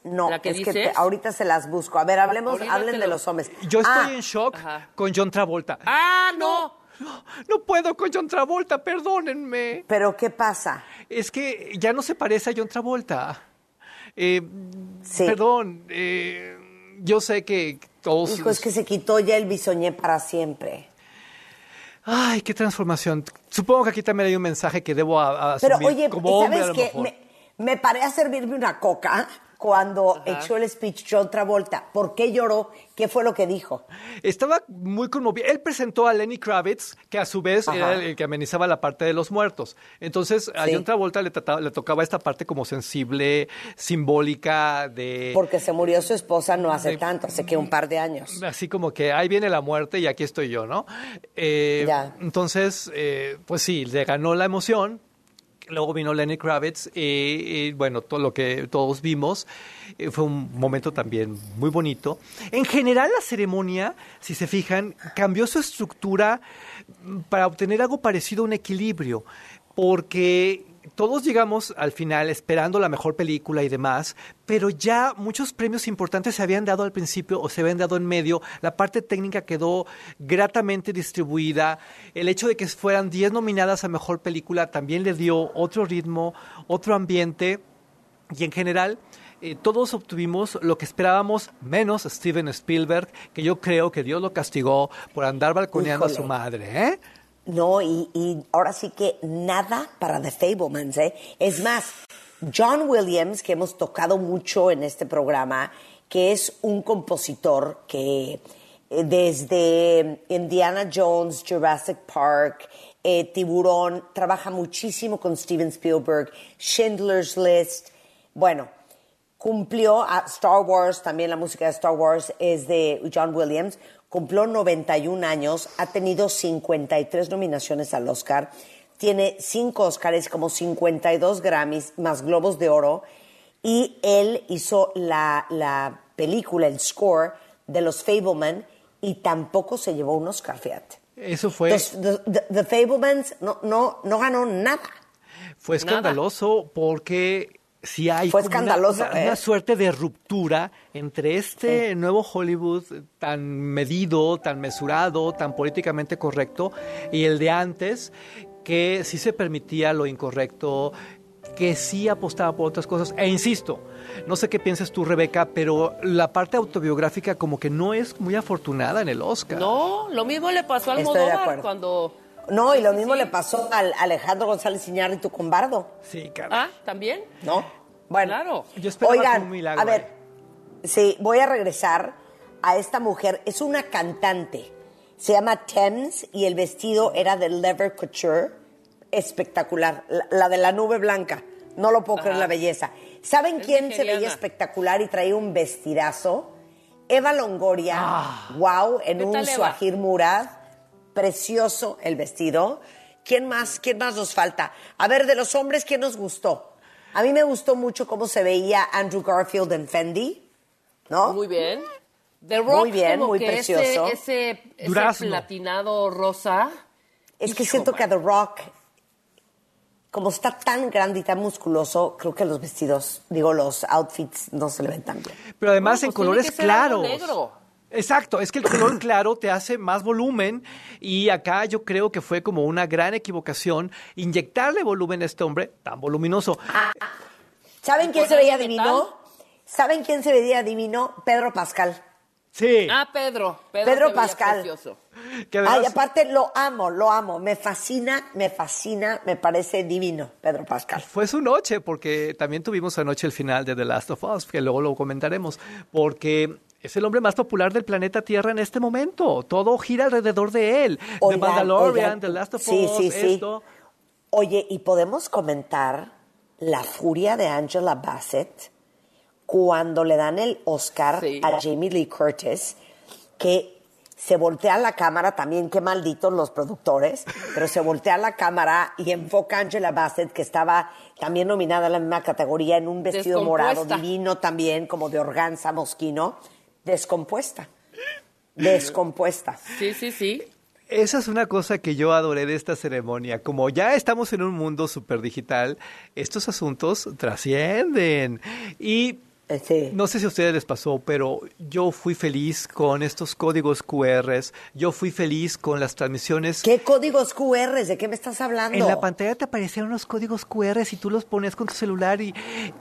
No, es que ahorita se las busco. A ver, hablemos, hablen de los hombres. Yo estoy ah, en shock con John Travolta. Ah, no. No, puedo con John Travolta, perdónenme. ¿Pero qué pasa? Es que ya no se parece a John Travolta. Eh, Perdón, eh, yo sé que todos... Hijo, es que se quitó ya el bisoñé para siempre. Ay, qué transformación. Supongo que aquí también hay un mensaje que debo asumir Pero oye, ¿sabes qué? Me, me, paré a servirme una coca cuando echó el speech John Travolta. ¿Por qué lloró? ¿Qué fue lo que dijo? Estaba muy conmovido. Él presentó a Lenny Kravitz, que a su vez Ajá. era el que amenizaba la parte de los muertos. Entonces, a Sí. John Travolta le, trataba- le tocaba esta parte como sensible, simbólica, de... Porque se murió su esposa no hace tanto, hace que un par de años. Así como que ahí viene la muerte y aquí estoy yo, ¿no? Eh, Ya. Entonces, eh, pues sí, le ganó la emoción. Luego vino Lenny Kravitz y, bueno, todo lo que todos vimos eh, fue un momento también muy bonito. En general la ceremonia, si se fijan, cambió su estructura mm, para obtener algo parecido a un equilibrio, porque todos llegamos al final esperando la mejor película y demás, pero ya muchos premios importantes se habían dado al principio o se habían dado en medio. La parte técnica quedó gratamente distribuida. El hecho de que fueran 10 nominadas a mejor película también le dio otro ritmo, otro ambiente y en general eh, todos obtuvimos lo que esperábamos, menos Steven Spielberg, que yo creo que Dios lo castigó por andar balconeando a su madre, ¿eh? No, y, y ahora sí que nada para The Fablemans, ¿eh? Es más, John Williams, que hemos tocado mucho en este programa, que es un compositor que eh, desde Indiana Jones, Jurassic Park, eh, Tiburón, trabaja muchísimo con Steven Spielberg, Schindler's List. Bueno, cumplió a Star Wars, también la música de Star Wars es de John Williams, cumplió 91 años, ha tenido 53 nominaciones al Oscar, tiene 5 Oscars, como 52 Grammys, más Globos de Oro, y él hizo la, la película, el score de los Fableman, y tampoco se llevó un Oscar, fíjate. Eso fue... Los- the, the- the Fablemans no, no, no ganó nada. Fue escandaloso porque si hay Fue escandaloso, una, ¿eh? una suerte de ruptura entre este nuevo Hollywood tan medido, tan mesurado, tan políticamente correcto y el de antes que sí se permitía lo incorrecto, que sí apostaba por otras cosas. E insisto, no sé qué piensas tú, Rebeca, pero la parte autobiográfica como que no es muy afortunada en el Oscar. No, lo mismo le pasó al acuerdo. cuando... No, y lo mismo le pasó al Alejandro González Iñárritu con Bardo. Sí, Ah, ¿también? ¿No? Bueno, Claro. Yo esperaba oigan, un milagro a ver, sí, voy a regresar a esta mujer. Es una cantante. Se llama Thames y el vestido era de Lever Couture. Espectacular. La, la de la nube blanca. No lo puedo creer la belleza. ¿Saben Es quién se veía espectacular y traía un vestidazo? Eva Longoria. Wow, en ¿Qué un? Suajir Murad. Precioso el vestido. ¿Quién más? ¿Quién más nos falta? A ver, de los hombres, ¿quién nos gustó? A mí me gustó mucho cómo se veía Andrew Garfield en Fendi, ¿no? Muy bien. The Rock, Muy bien, como muy que precioso. Ese, ese, ese Durazno. platinado rosa. Es que siento que a The Rock, como está tan grande y tan musculoso, creo que los vestidos, digo, los outfits no se le ven tan bien. Pero además Bueno, en pues tiene colores que ser algo claros. negro. Exacto, es que el color *coughs* claro te hace más volumen y acá yo creo que fue como una gran equivocación inyectarle volumen a este hombre tan voluminoso. ¿Saben quién se veía divino? ¿Saben quién se veía divino? Pedro Pascal. Sí, Ah, Pedro. Pedro, Pedro Pascal. precioso. que además- Ay, aparte lo amo, lo amo. Me fascina, me fascina, me parece divino, Pedro Pascal. Fue su noche, porque también tuvimos anoche el final de The Last of Us, que luego lo comentaremos, porque es el hombre más popular del planeta Tierra en este momento. Todo gira alrededor de él. The Oigan, Mandalorian, oigan, The Last of sí, Us, sí, sí. esto. Oye, ¿y podemos comentar la furia de Angela Bassett cuando le dan el Oscar a Jamie Lee Curtis, que se voltea la cámara, también qué malditos los productores, pero se voltea la cámara y enfoca a Angela Bassett, que estaba también nominada en la misma categoría, en un vestido morado divino también, como de organza mosquino, descompuesta. Descompuesta. Sí, sí, sí. Esa es una cosa que yo adoré de esta ceremonia. Como ya estamos en un mundo súper digital, estos asuntos trascienden. Y Sí. no sé si a ustedes les pasó, pero yo fui feliz con estos códigos QRs. Yo fui feliz con las transmisiones. ¿Qué códigos QR? ¿De qué me estás hablando? En la pantalla te aparecían unos códigos QR y tú los ponías con tu celular y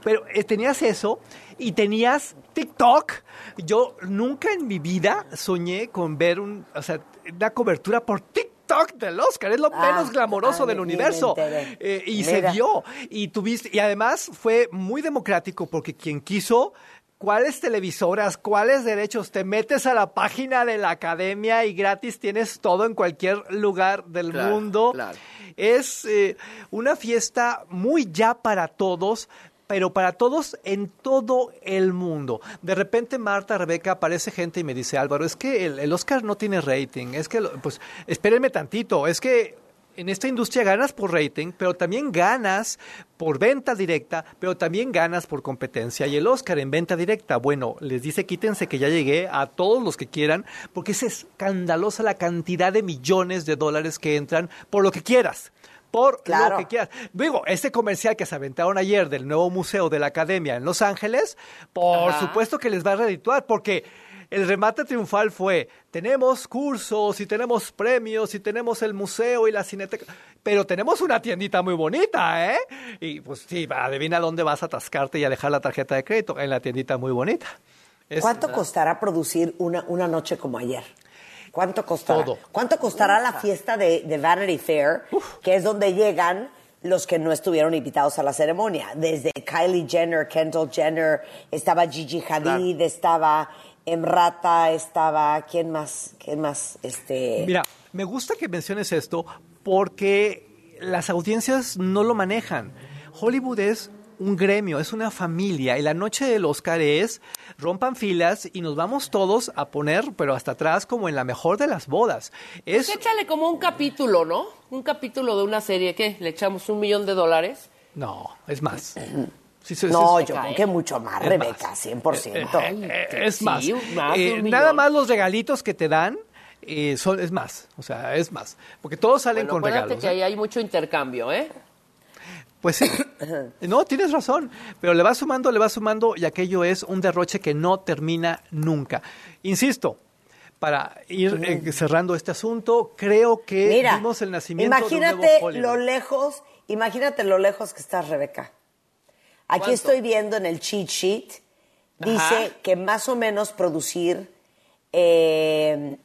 pero eh, tenías eso y tenías TikTok. Yo nunca en mi vida soñé con ver un, o sea, una cobertura por TikTok. del Oscar, es lo Ah, menos glamoroso ah, del universo. Eh, y Mira. se dio. Y tuviste, y además fue muy democrático porque quien quiso. ¿Cuáles televisoras, cuáles derechos? Te metes a la página de la academia y gratis tienes todo en cualquier lugar del Claro, mundo. claro. Es eh, una fiesta muy ya para todos, pero para todos en todo el mundo. De repente, Marta, Rebeca, aparece gente y me dice, Álvaro, es que el, Oscar no tiene rating. Es que, pues, espérenme tantito. Es que en esta industria ganas por rating, pero también ganas por venta directa, pero también ganas por competencia. Y el Oscar en venta directa, bueno, les dice quítense que ya llegué a todos los que quieran, porque es escandalosa la cantidad de millones de dólares que entran por lo que quieras. Por Claro. lo que quieras. Digo, este comercial que se aventaron ayer del nuevo museo de la Academia en Los Ángeles, por Ajá. supuesto que les va a redituar, porque el remate triunfal fue, tenemos cursos y tenemos premios y tenemos el museo y la cineteca, pero tenemos una tiendita muy bonita, ¿eh? Y pues sí, adivina dónde vas a atascarte y a dejar la tarjeta de crédito, en la tiendita muy bonita. Es- ¿Cuánto costará producir una, una noche como ayer? ¿Cuánto costará? Todo. ¿Cuánto costará la fiesta de, de Vanity Fair, que es donde llegan los que no estuvieron invitados a la ceremonia? Desde Kylie Jenner, Kendall Jenner, estaba Gigi Hadid, estaba Emrata, estaba... ¿Quién más? ¿Quién más? Este... Mira, me gusta que menciones esto porque las audiencias no lo manejan. Hollywood es un gremio, es una familia y la noche del Oscar es rompan filas y nos vamos todos a poner, pero hasta atrás como en la mejor de las bodas. Es Pues échale como un capítulo, ¿no? Un capítulo de una serie, ¿qué? ¿Le echamos un millón de dólares? no, es más. *clears throat* Sí, sí, no, sí, yo creo que mucho más, Es Rebeca, más. 100%. Eh, eh, es Sí, más, Eh, nada más los regalitos que te dan eh, son es más, o sea, es más, porque todos salen Bueno, con regalos. que ¿eh? ahí hay mucho intercambio, ¿eh? Pues sí. *coughs* No, tienes razón. Pero le va sumando, le va sumando y aquello es un derroche que no termina nunca. Insisto, para ir eh, cerrando este asunto, creo que Mira, vimos el nacimiento de un imagínate nuevo lo lejos, imagínate lo lejos que estás, Rebeca. Aquí ¿Cuánto? estoy viendo en el cheat sheet, dice Ajá. que más o menos producir eh,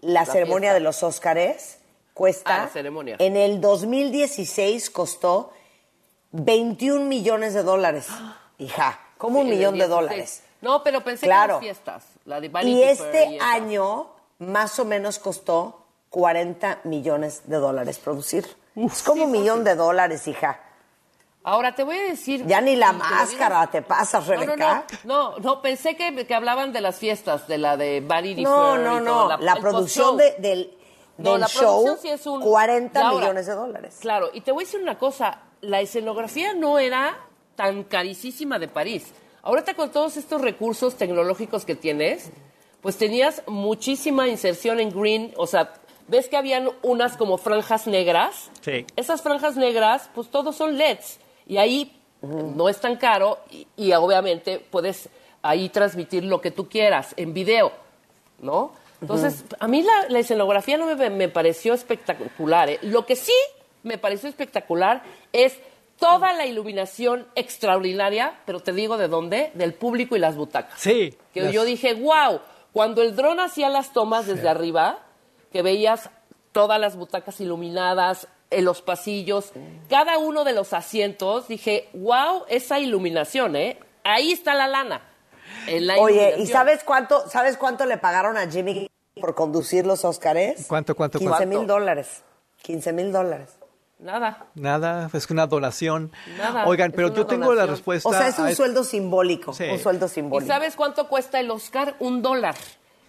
la, ceremonia fiesta. de los Óscares cuesta, Ah, la ceremonia. en el 2016 costó 21 millones de dólares. Hija, ¿cómo un millón de 16. dólares? No, pero pensé Claro. que las fiestas. La de Vanity Y este año más o menos costó 40 millones de dólares producir. es como un millón de dólares, hija. Ahora te voy a decir. Ya ni la y te máscara te pasas, no, Rebeca. no, no, no, pensé que, que hablaban de las fiestas, de la de Vanity No, Fair. no, y no. La, producción de- del, No, del la show, producción sí es un... 40 Y ahora, millones de dólares. Claro, y te voy a decir una cosa, la escenografía no era tan carísima de París. Ahorita con todos estos recursos tecnológicos que tienes, pues tenías muchísima inserción en green, o sea, ves que habían unas como franjas negras. Sí. Esas franjas negras, pues todos son LEDs. Y ahí no es tan caro y, y obviamente puedes ahí transmitir lo que tú quieras en video, ¿no? Entonces, a mí la, la escenografía no me, me pareció espectacular. ¿eh? Lo que sí me pareció espectacular es toda la iluminación extraordinaria, pero te digo de dónde, del público y las butacas. Sí. Que las- yo dije, wow, cuando el dron hacía las tomas desde arriba, que veías todas las butacas iluminadas, en los pasillos, cada uno de los asientos, dije, wow, esa iluminación, ¿eh? Ahí está la lana. En la Oye, ¿y sabes cuánto, sabes cuánto le pagaron a Jimmy por conducir los Óscares? ¿Cuánto, cuánto, 15 cuánto? mil dólares. 15 mil dólares. Nada. Nada, es una donación. Nada, Oigan, pero yo tengo la respuesta. O sea, es un a sueldo simbólico. Sí. Un sueldo ¿Y simbólico. sabes cuánto cuesta el Oscar? Un dólar.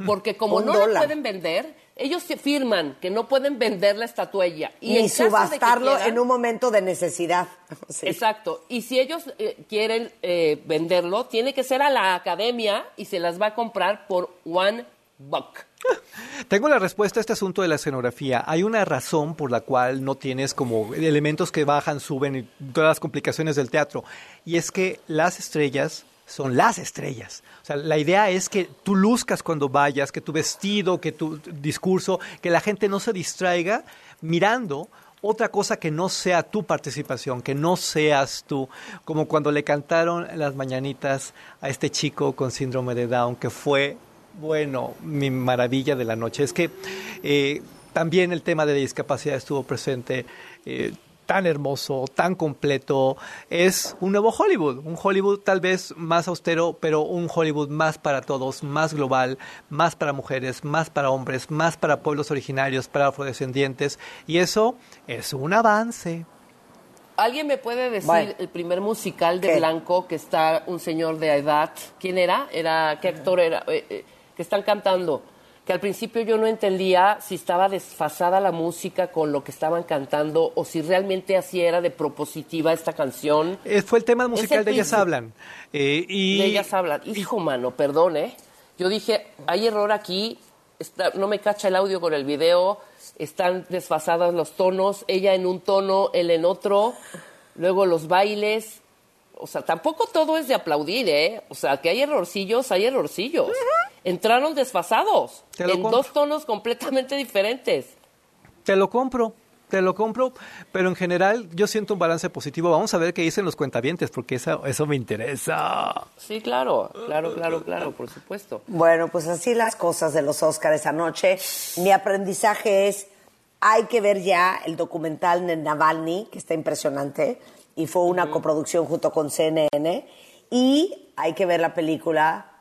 Porque como no lo pueden vender, ellos firman que no pueden vender la estatuilla. Y Ni subastarlo quieran- en un momento de necesidad. *laughs* Sí. Exacto. Y si ellos eh, quieren eh, venderlo, tiene que ser a la academia y se las va a comprar por one buck. *laughs* Tengo la respuesta a este asunto de la escenografía. Hay una razón por la cual no tienes como elementos que bajan, suben y todas las complicaciones del teatro. Y es que las estrellas son las estrellas. O sea, la idea es que tú luzcas cuando vayas, que tu vestido, que tu discurso, que la gente no se distraiga mirando otra cosa que no sea tu participación, que no seas tú, como cuando le cantaron las mañanitas a este chico con síndrome de Down, que fue bueno, mi maravilla de la noche es que eh, también el tema de discapacidad estuvo presente. eh, tan hermoso, tan completo, es un nuevo Hollywood, un Hollywood tal vez más austero, pero un Hollywood más para todos, más global, más para mujeres, más para hombres, más para pueblos originarios, para afrodescendientes, y eso es un avance. ¿Alguien me puede decir el primer musical de ¿Qué? Blanco que está un señor de edad? ¿Quién era? era ¿Qué actor era? Eh, eh, que están cantando. Que al principio yo no entendía si estaba desfasada la música con lo que estaban cantando o si realmente así era de propositiva esta canción. Eh, fue el tema musical el de Ellas. Hablan. Eh, y De ellas hablan. Hijo, mano, perdón, ¿eh? Yo dije, hay error aquí, está- no me cacha el audio con el video, están desfasadas los tonos, ella en un tono, él en otro, luego los bailes. O sea, tampoco todo es de aplaudir, ¿eh? O sea, que hay errorcillos, hay errorcillos. Entraron desfasados, Te lo en compro. dos tonos completamente diferentes. Te lo compro, te lo compro, pero en general yo siento un balance positivo. Vamos a ver qué dicen los cuentavientes, porque eso, eso me interesa. Sí, claro, claro, claro, claro, por supuesto. Bueno, pues así las cosas de los Óscares anoche. Mi aprendizaje es, hay que ver ya el documental de Navalny, que está impresionante, y fue una coproducción junto con CNN, y hay que ver la película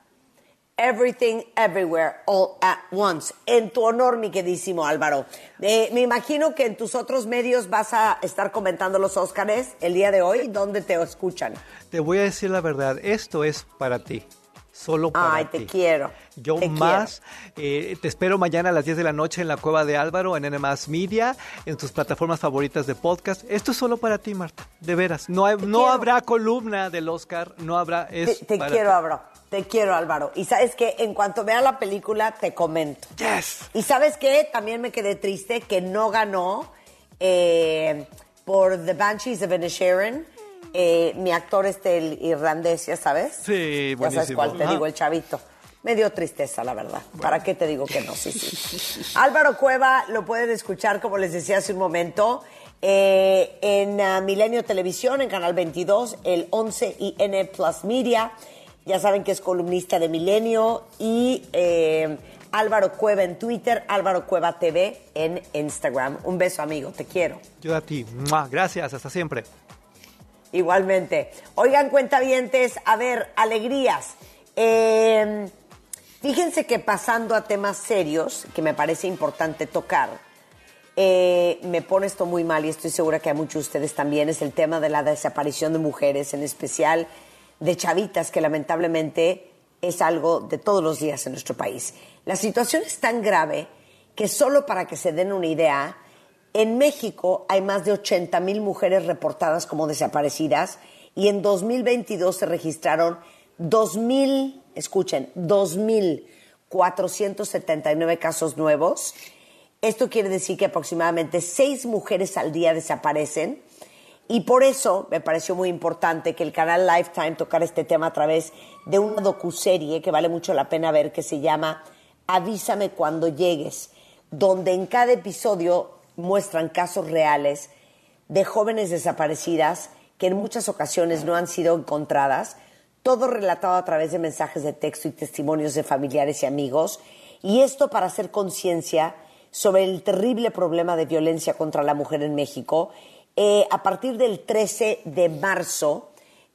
Everything Everywhere All at Once. En tu honor, mi queridísimo Álvaro. Eh, me imagino que en tus otros medios vas a estar comentando los Óscares el día de hoy. ¿Dónde te escuchan? Te voy a decir la verdad, esto es para ti, solo para Ay, ti. te quiero. Yo Te más, eh, te espero mañana a las 10 de la noche en la Cueva de Álvaro, en NMAS Media, en tus plataformas favoritas de podcast. Esto es solo para ti, Marta, de veras. No, hay- no habrá columna del Oscar, no habrá... Es Te, te para quiero. Álvaro. Te quiero, Álvaro. Y sabes que en cuanto vea la película, te comento. Y sabes qué? También me quedé triste que no ganó eh, por The Banshees of Inisherin. Eh, mi actor este, el irlandés, ¿ya sabes? Sí, Ya sabes buenísimo. cuál te Ajá. digo, el chavito. Me dio tristeza, la verdad. ¿Para qué te digo que no? Sí, sí. *laughs* Álvaro Cueva lo pueden escuchar, como les decía hace un momento, eh, en ah, Milenio Televisión, en Canal 22, el 11 y N Plus Media. Ya saben que es columnista de Milenio y eh, Álvaro Cueva en Twitter, Álvaro Cueva TV en Instagram. Un beso, amigo. Te quiero. Yo a ti. Gracias, hasta siempre. Igualmente. Oigan, cuentavientes, a ver, alegrías. Eh, fíjense que pasando a temas serios, que me parece importante tocar, eh, me pone esto muy mal y estoy segura que a muchos de ustedes también, es el tema de la desaparición de mujeres, en especial de chavitas, que lamentablemente es algo de todos los días en nuestro país. La situación es tan grave que solo para que se den una idea, en México hay más de 80 mil mujeres reportadas como desaparecidas y en 2022 se registraron 2.000, escuchen, 2.479 casos nuevos. Esto quiere decir que aproximadamente seis mujeres al día desaparecen y por eso me pareció muy importante que el canal Lifetime tocara este tema a través de una docuserie que vale mucho la pena ver que se llama Avísame cuando llegues, donde en cada episodio muestran casos reales de jóvenes desaparecidas que en muchas ocasiones no han sido encontradas, todo relatado a través de mensajes de texto y testimonios de familiares y amigos, y esto para hacer conciencia sobre el terrible problema de violencia contra la mujer en México. Eh, a partir del 13 de marzo,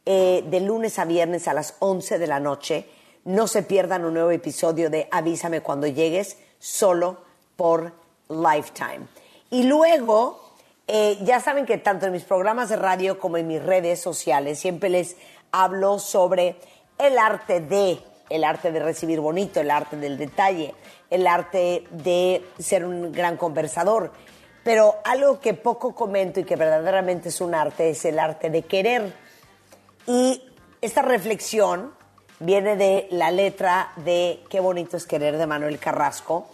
eh, de lunes a viernes a las 11 de la noche, no se pierdan un nuevo episodio de Avísame cuando llegues, solo por Lifetime. Y luego, eh, ya saben que tanto en mis programas de radio como en mis redes sociales siempre les hablo sobre el arte de, el arte de recibir bonito, el arte del detalle, el arte de ser un gran conversador. Pero algo que poco comento y que verdaderamente es un arte es el arte de querer. Y esta reflexión viene de la letra de Qué bonito es querer de Manuel Carrasco,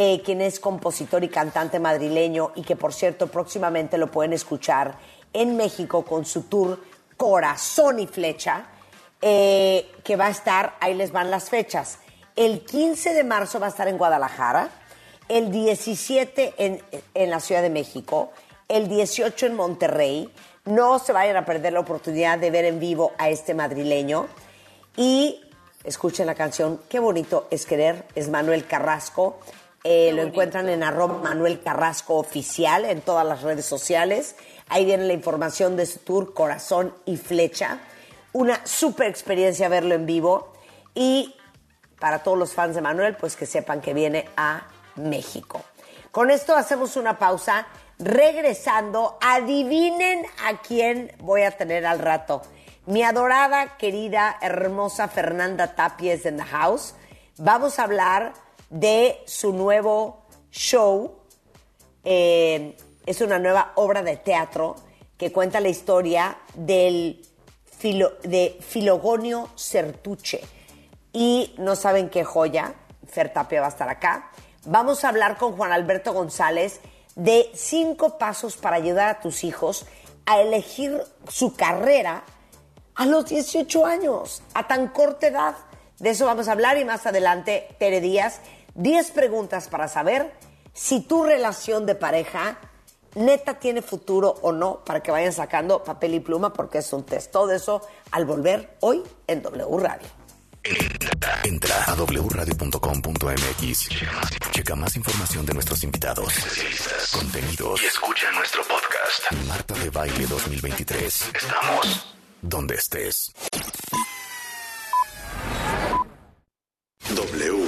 eh, quien es compositor y cantante madrileño y que por cierto próximamente lo pueden escuchar en México con su tour Corazón y Flecha, eh, que va a estar, ahí les van las fechas. El 15 de marzo va a estar en Guadalajara, el 17 en, en la Ciudad de México, el 18 en Monterrey. No se vayan a perder la oportunidad de ver en vivo a este madrileño. Y escuchen la canción Qué bonito es querer, es Manuel Carrasco. Eh, lo encuentran en arroba Manuel Carrasco Oficial en todas las redes sociales. Ahí viene la información de su tour Corazón y Flecha. Una super experiencia verlo en vivo. Y para todos los fans de Manuel, pues que sepan que viene a México. Con esto hacemos una pausa. Regresando, adivinen a quién voy a tener al rato. Mi adorada, querida, hermosa Fernanda Tapies en The House. Vamos a hablar de su nuevo show. Eh, es una nueva obra de teatro que cuenta la historia del de Filogonio Certuche. Y no saben qué joya, Fer Tapia va a estar acá. Vamos a hablar con Juan Alberto González de cinco pasos para ayudar a tus hijos a elegir su carrera a los 18 años, a tan corta edad. De eso vamos a hablar y más adelante, Tere Díaz, 10 preguntas para saber si tu relación de pareja neta tiene futuro o no, para que vayan sacando papel y pluma porque es un test. Todo eso al volver hoy en W Radio. Entra, a wradio.com.mx. Checa más información de nuestros invitados, contenidos y escucha nuestro podcast. Marta de Baile 2023. Estamos donde estés. W.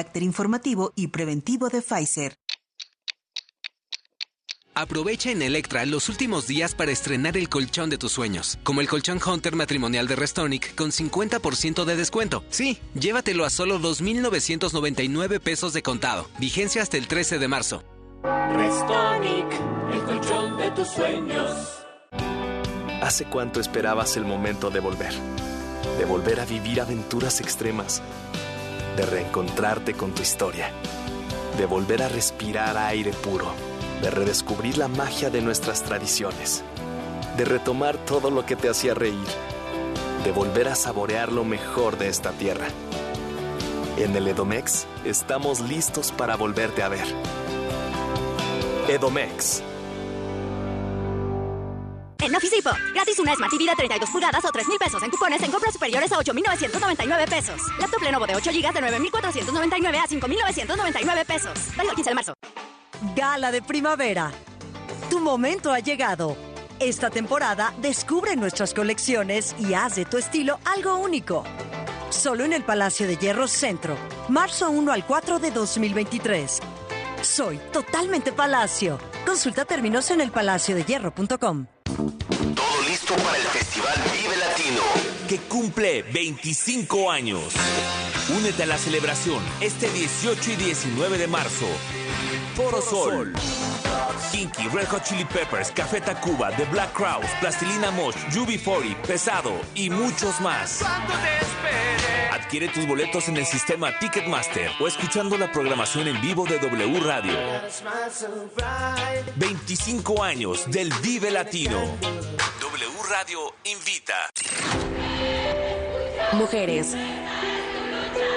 informativo y preventivo de Pfizer. Aprovecha en Electra los últimos días para estrenar el colchón de tus sueños, como el colchón Hunter matrimonial de Restonic con 50% de descuento. Sí, llévatelo a solo 2.999 pesos de contado. Vigencia hasta el 13 de marzo. Restonic, el colchón de tus sueños. ¿Hace cuánto esperabas el momento de volver? De volver a vivir aventuras extremas. De reencontrarte con tu historia. De volver a respirar aire puro. De redescubrir la magia de nuestras tradiciones. De retomar todo lo que te hacía reír. De volver a saborear lo mejor de esta tierra. En el Edomex estamos listos para volverte a ver. Edomex. En gratis una Smart TV de 32 pulgadas o 3 mil pesos en cupones en compras superiores a 8,999 pesos. Laptop Lenovo de 8 GB de 9,499 a 5,999 pesos. Válido el 15 de marzo. Gala de primavera. Tu momento ha llegado. Esta temporada descubre nuestras colecciones y haz de tu estilo algo único. Solo en el Palacio de Hierro Centro, marzo 1 al 4 de 2023. Soy totalmente Palacio. Consulta términos en elpalaciodehierro.com. Todo listo para el Festival Vive Latino, que cumple 25 años. Únete a la celebración este 18 y 19 de marzo. Foro Sol. Kinky, Red Hot Chili Peppers, Café Tacuba, The Black Crowes, Plastilina Mosh, UB40, Pesado y muchos más. Adquiere tus boletos en el sistema Ticketmaster o escuchando la programación en vivo de W Radio. 25 años del Vive Latino. W Radio invita. Mujeres.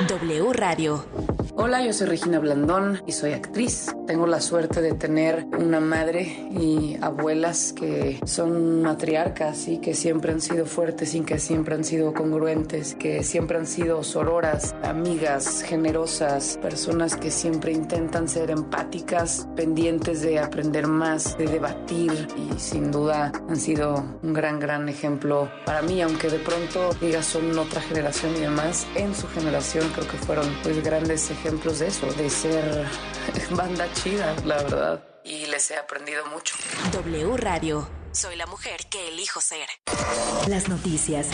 W Radio. Hola, yo soy Regina Blandón y soy actriz. Tengo la suerte de tener una madre y abuelas que son matriarcas y que siempre han sido fuertes y que siempre han sido congruentes, que siempre han sido sororas, amigas, generosas, personas que siempre intentan ser empáticas, pendientes de aprender más, de debatir y sin duda han sido un gran, gran ejemplo para mí, aunque de pronto digas son otra generación y demás, en su generación creo que fueron pues grandes ejemplos de eso, de ser *laughs* banda chida, la verdad. Y les he aprendido mucho. W Radio. Soy la mujer que elijo ser. Las noticias.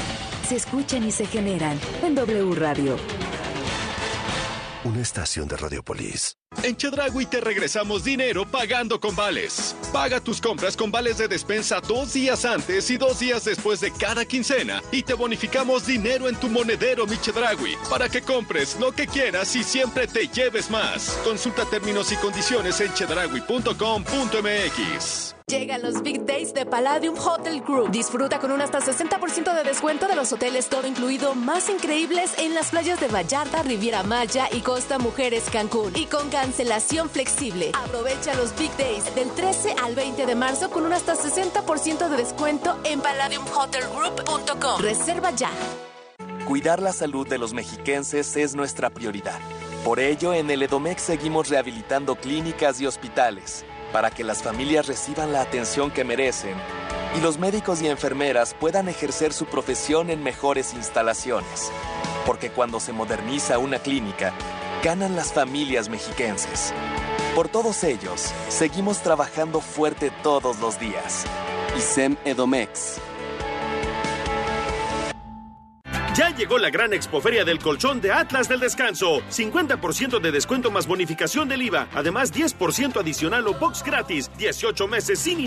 se escuchan y se generan en W Radio. Una estación de Radiopolis. En Chedragui te regresamos dinero pagando con vales. Paga tus compras con vales de despensa dos días antes y dos días después de cada quincena y te bonificamos dinero en tu monedero Mi Chedragui para que compres lo que quieras y siempre te lleves más. Consulta términos y condiciones en chedragui.com.mx. Llegan los Big Days de Palladium Hotel Group. Disfruta con un hasta 60% de descuento de los hoteles todo incluido más increíbles en las playas de Vallarta, Riviera Maya y Costa Mujeres Cancún. Y con cancelación flexible. Aprovecha los Big Days del 13 al 20 de marzo con un hasta 60% de descuento en palladiumhotelgroup.com. Reserva ya. Cuidar la salud de los mexiquenses es nuestra prioridad. Por ello, en el Edomex seguimos rehabilitando clínicas y hospitales para que las familias reciban la atención que merecen y los médicos y enfermeras puedan ejercer su profesión en mejores instalaciones. Porque cuando se moderniza una clínica, ganan las familias mexiquenses. Por todos ellos, seguimos trabajando fuerte todos los días. ISEM Edomex. Ya llegó la gran expoferia del colchón de Atlas del Descanso. 50% de descuento más bonificación del IVA. Además, 10% adicional o box gratis. 18 meses sin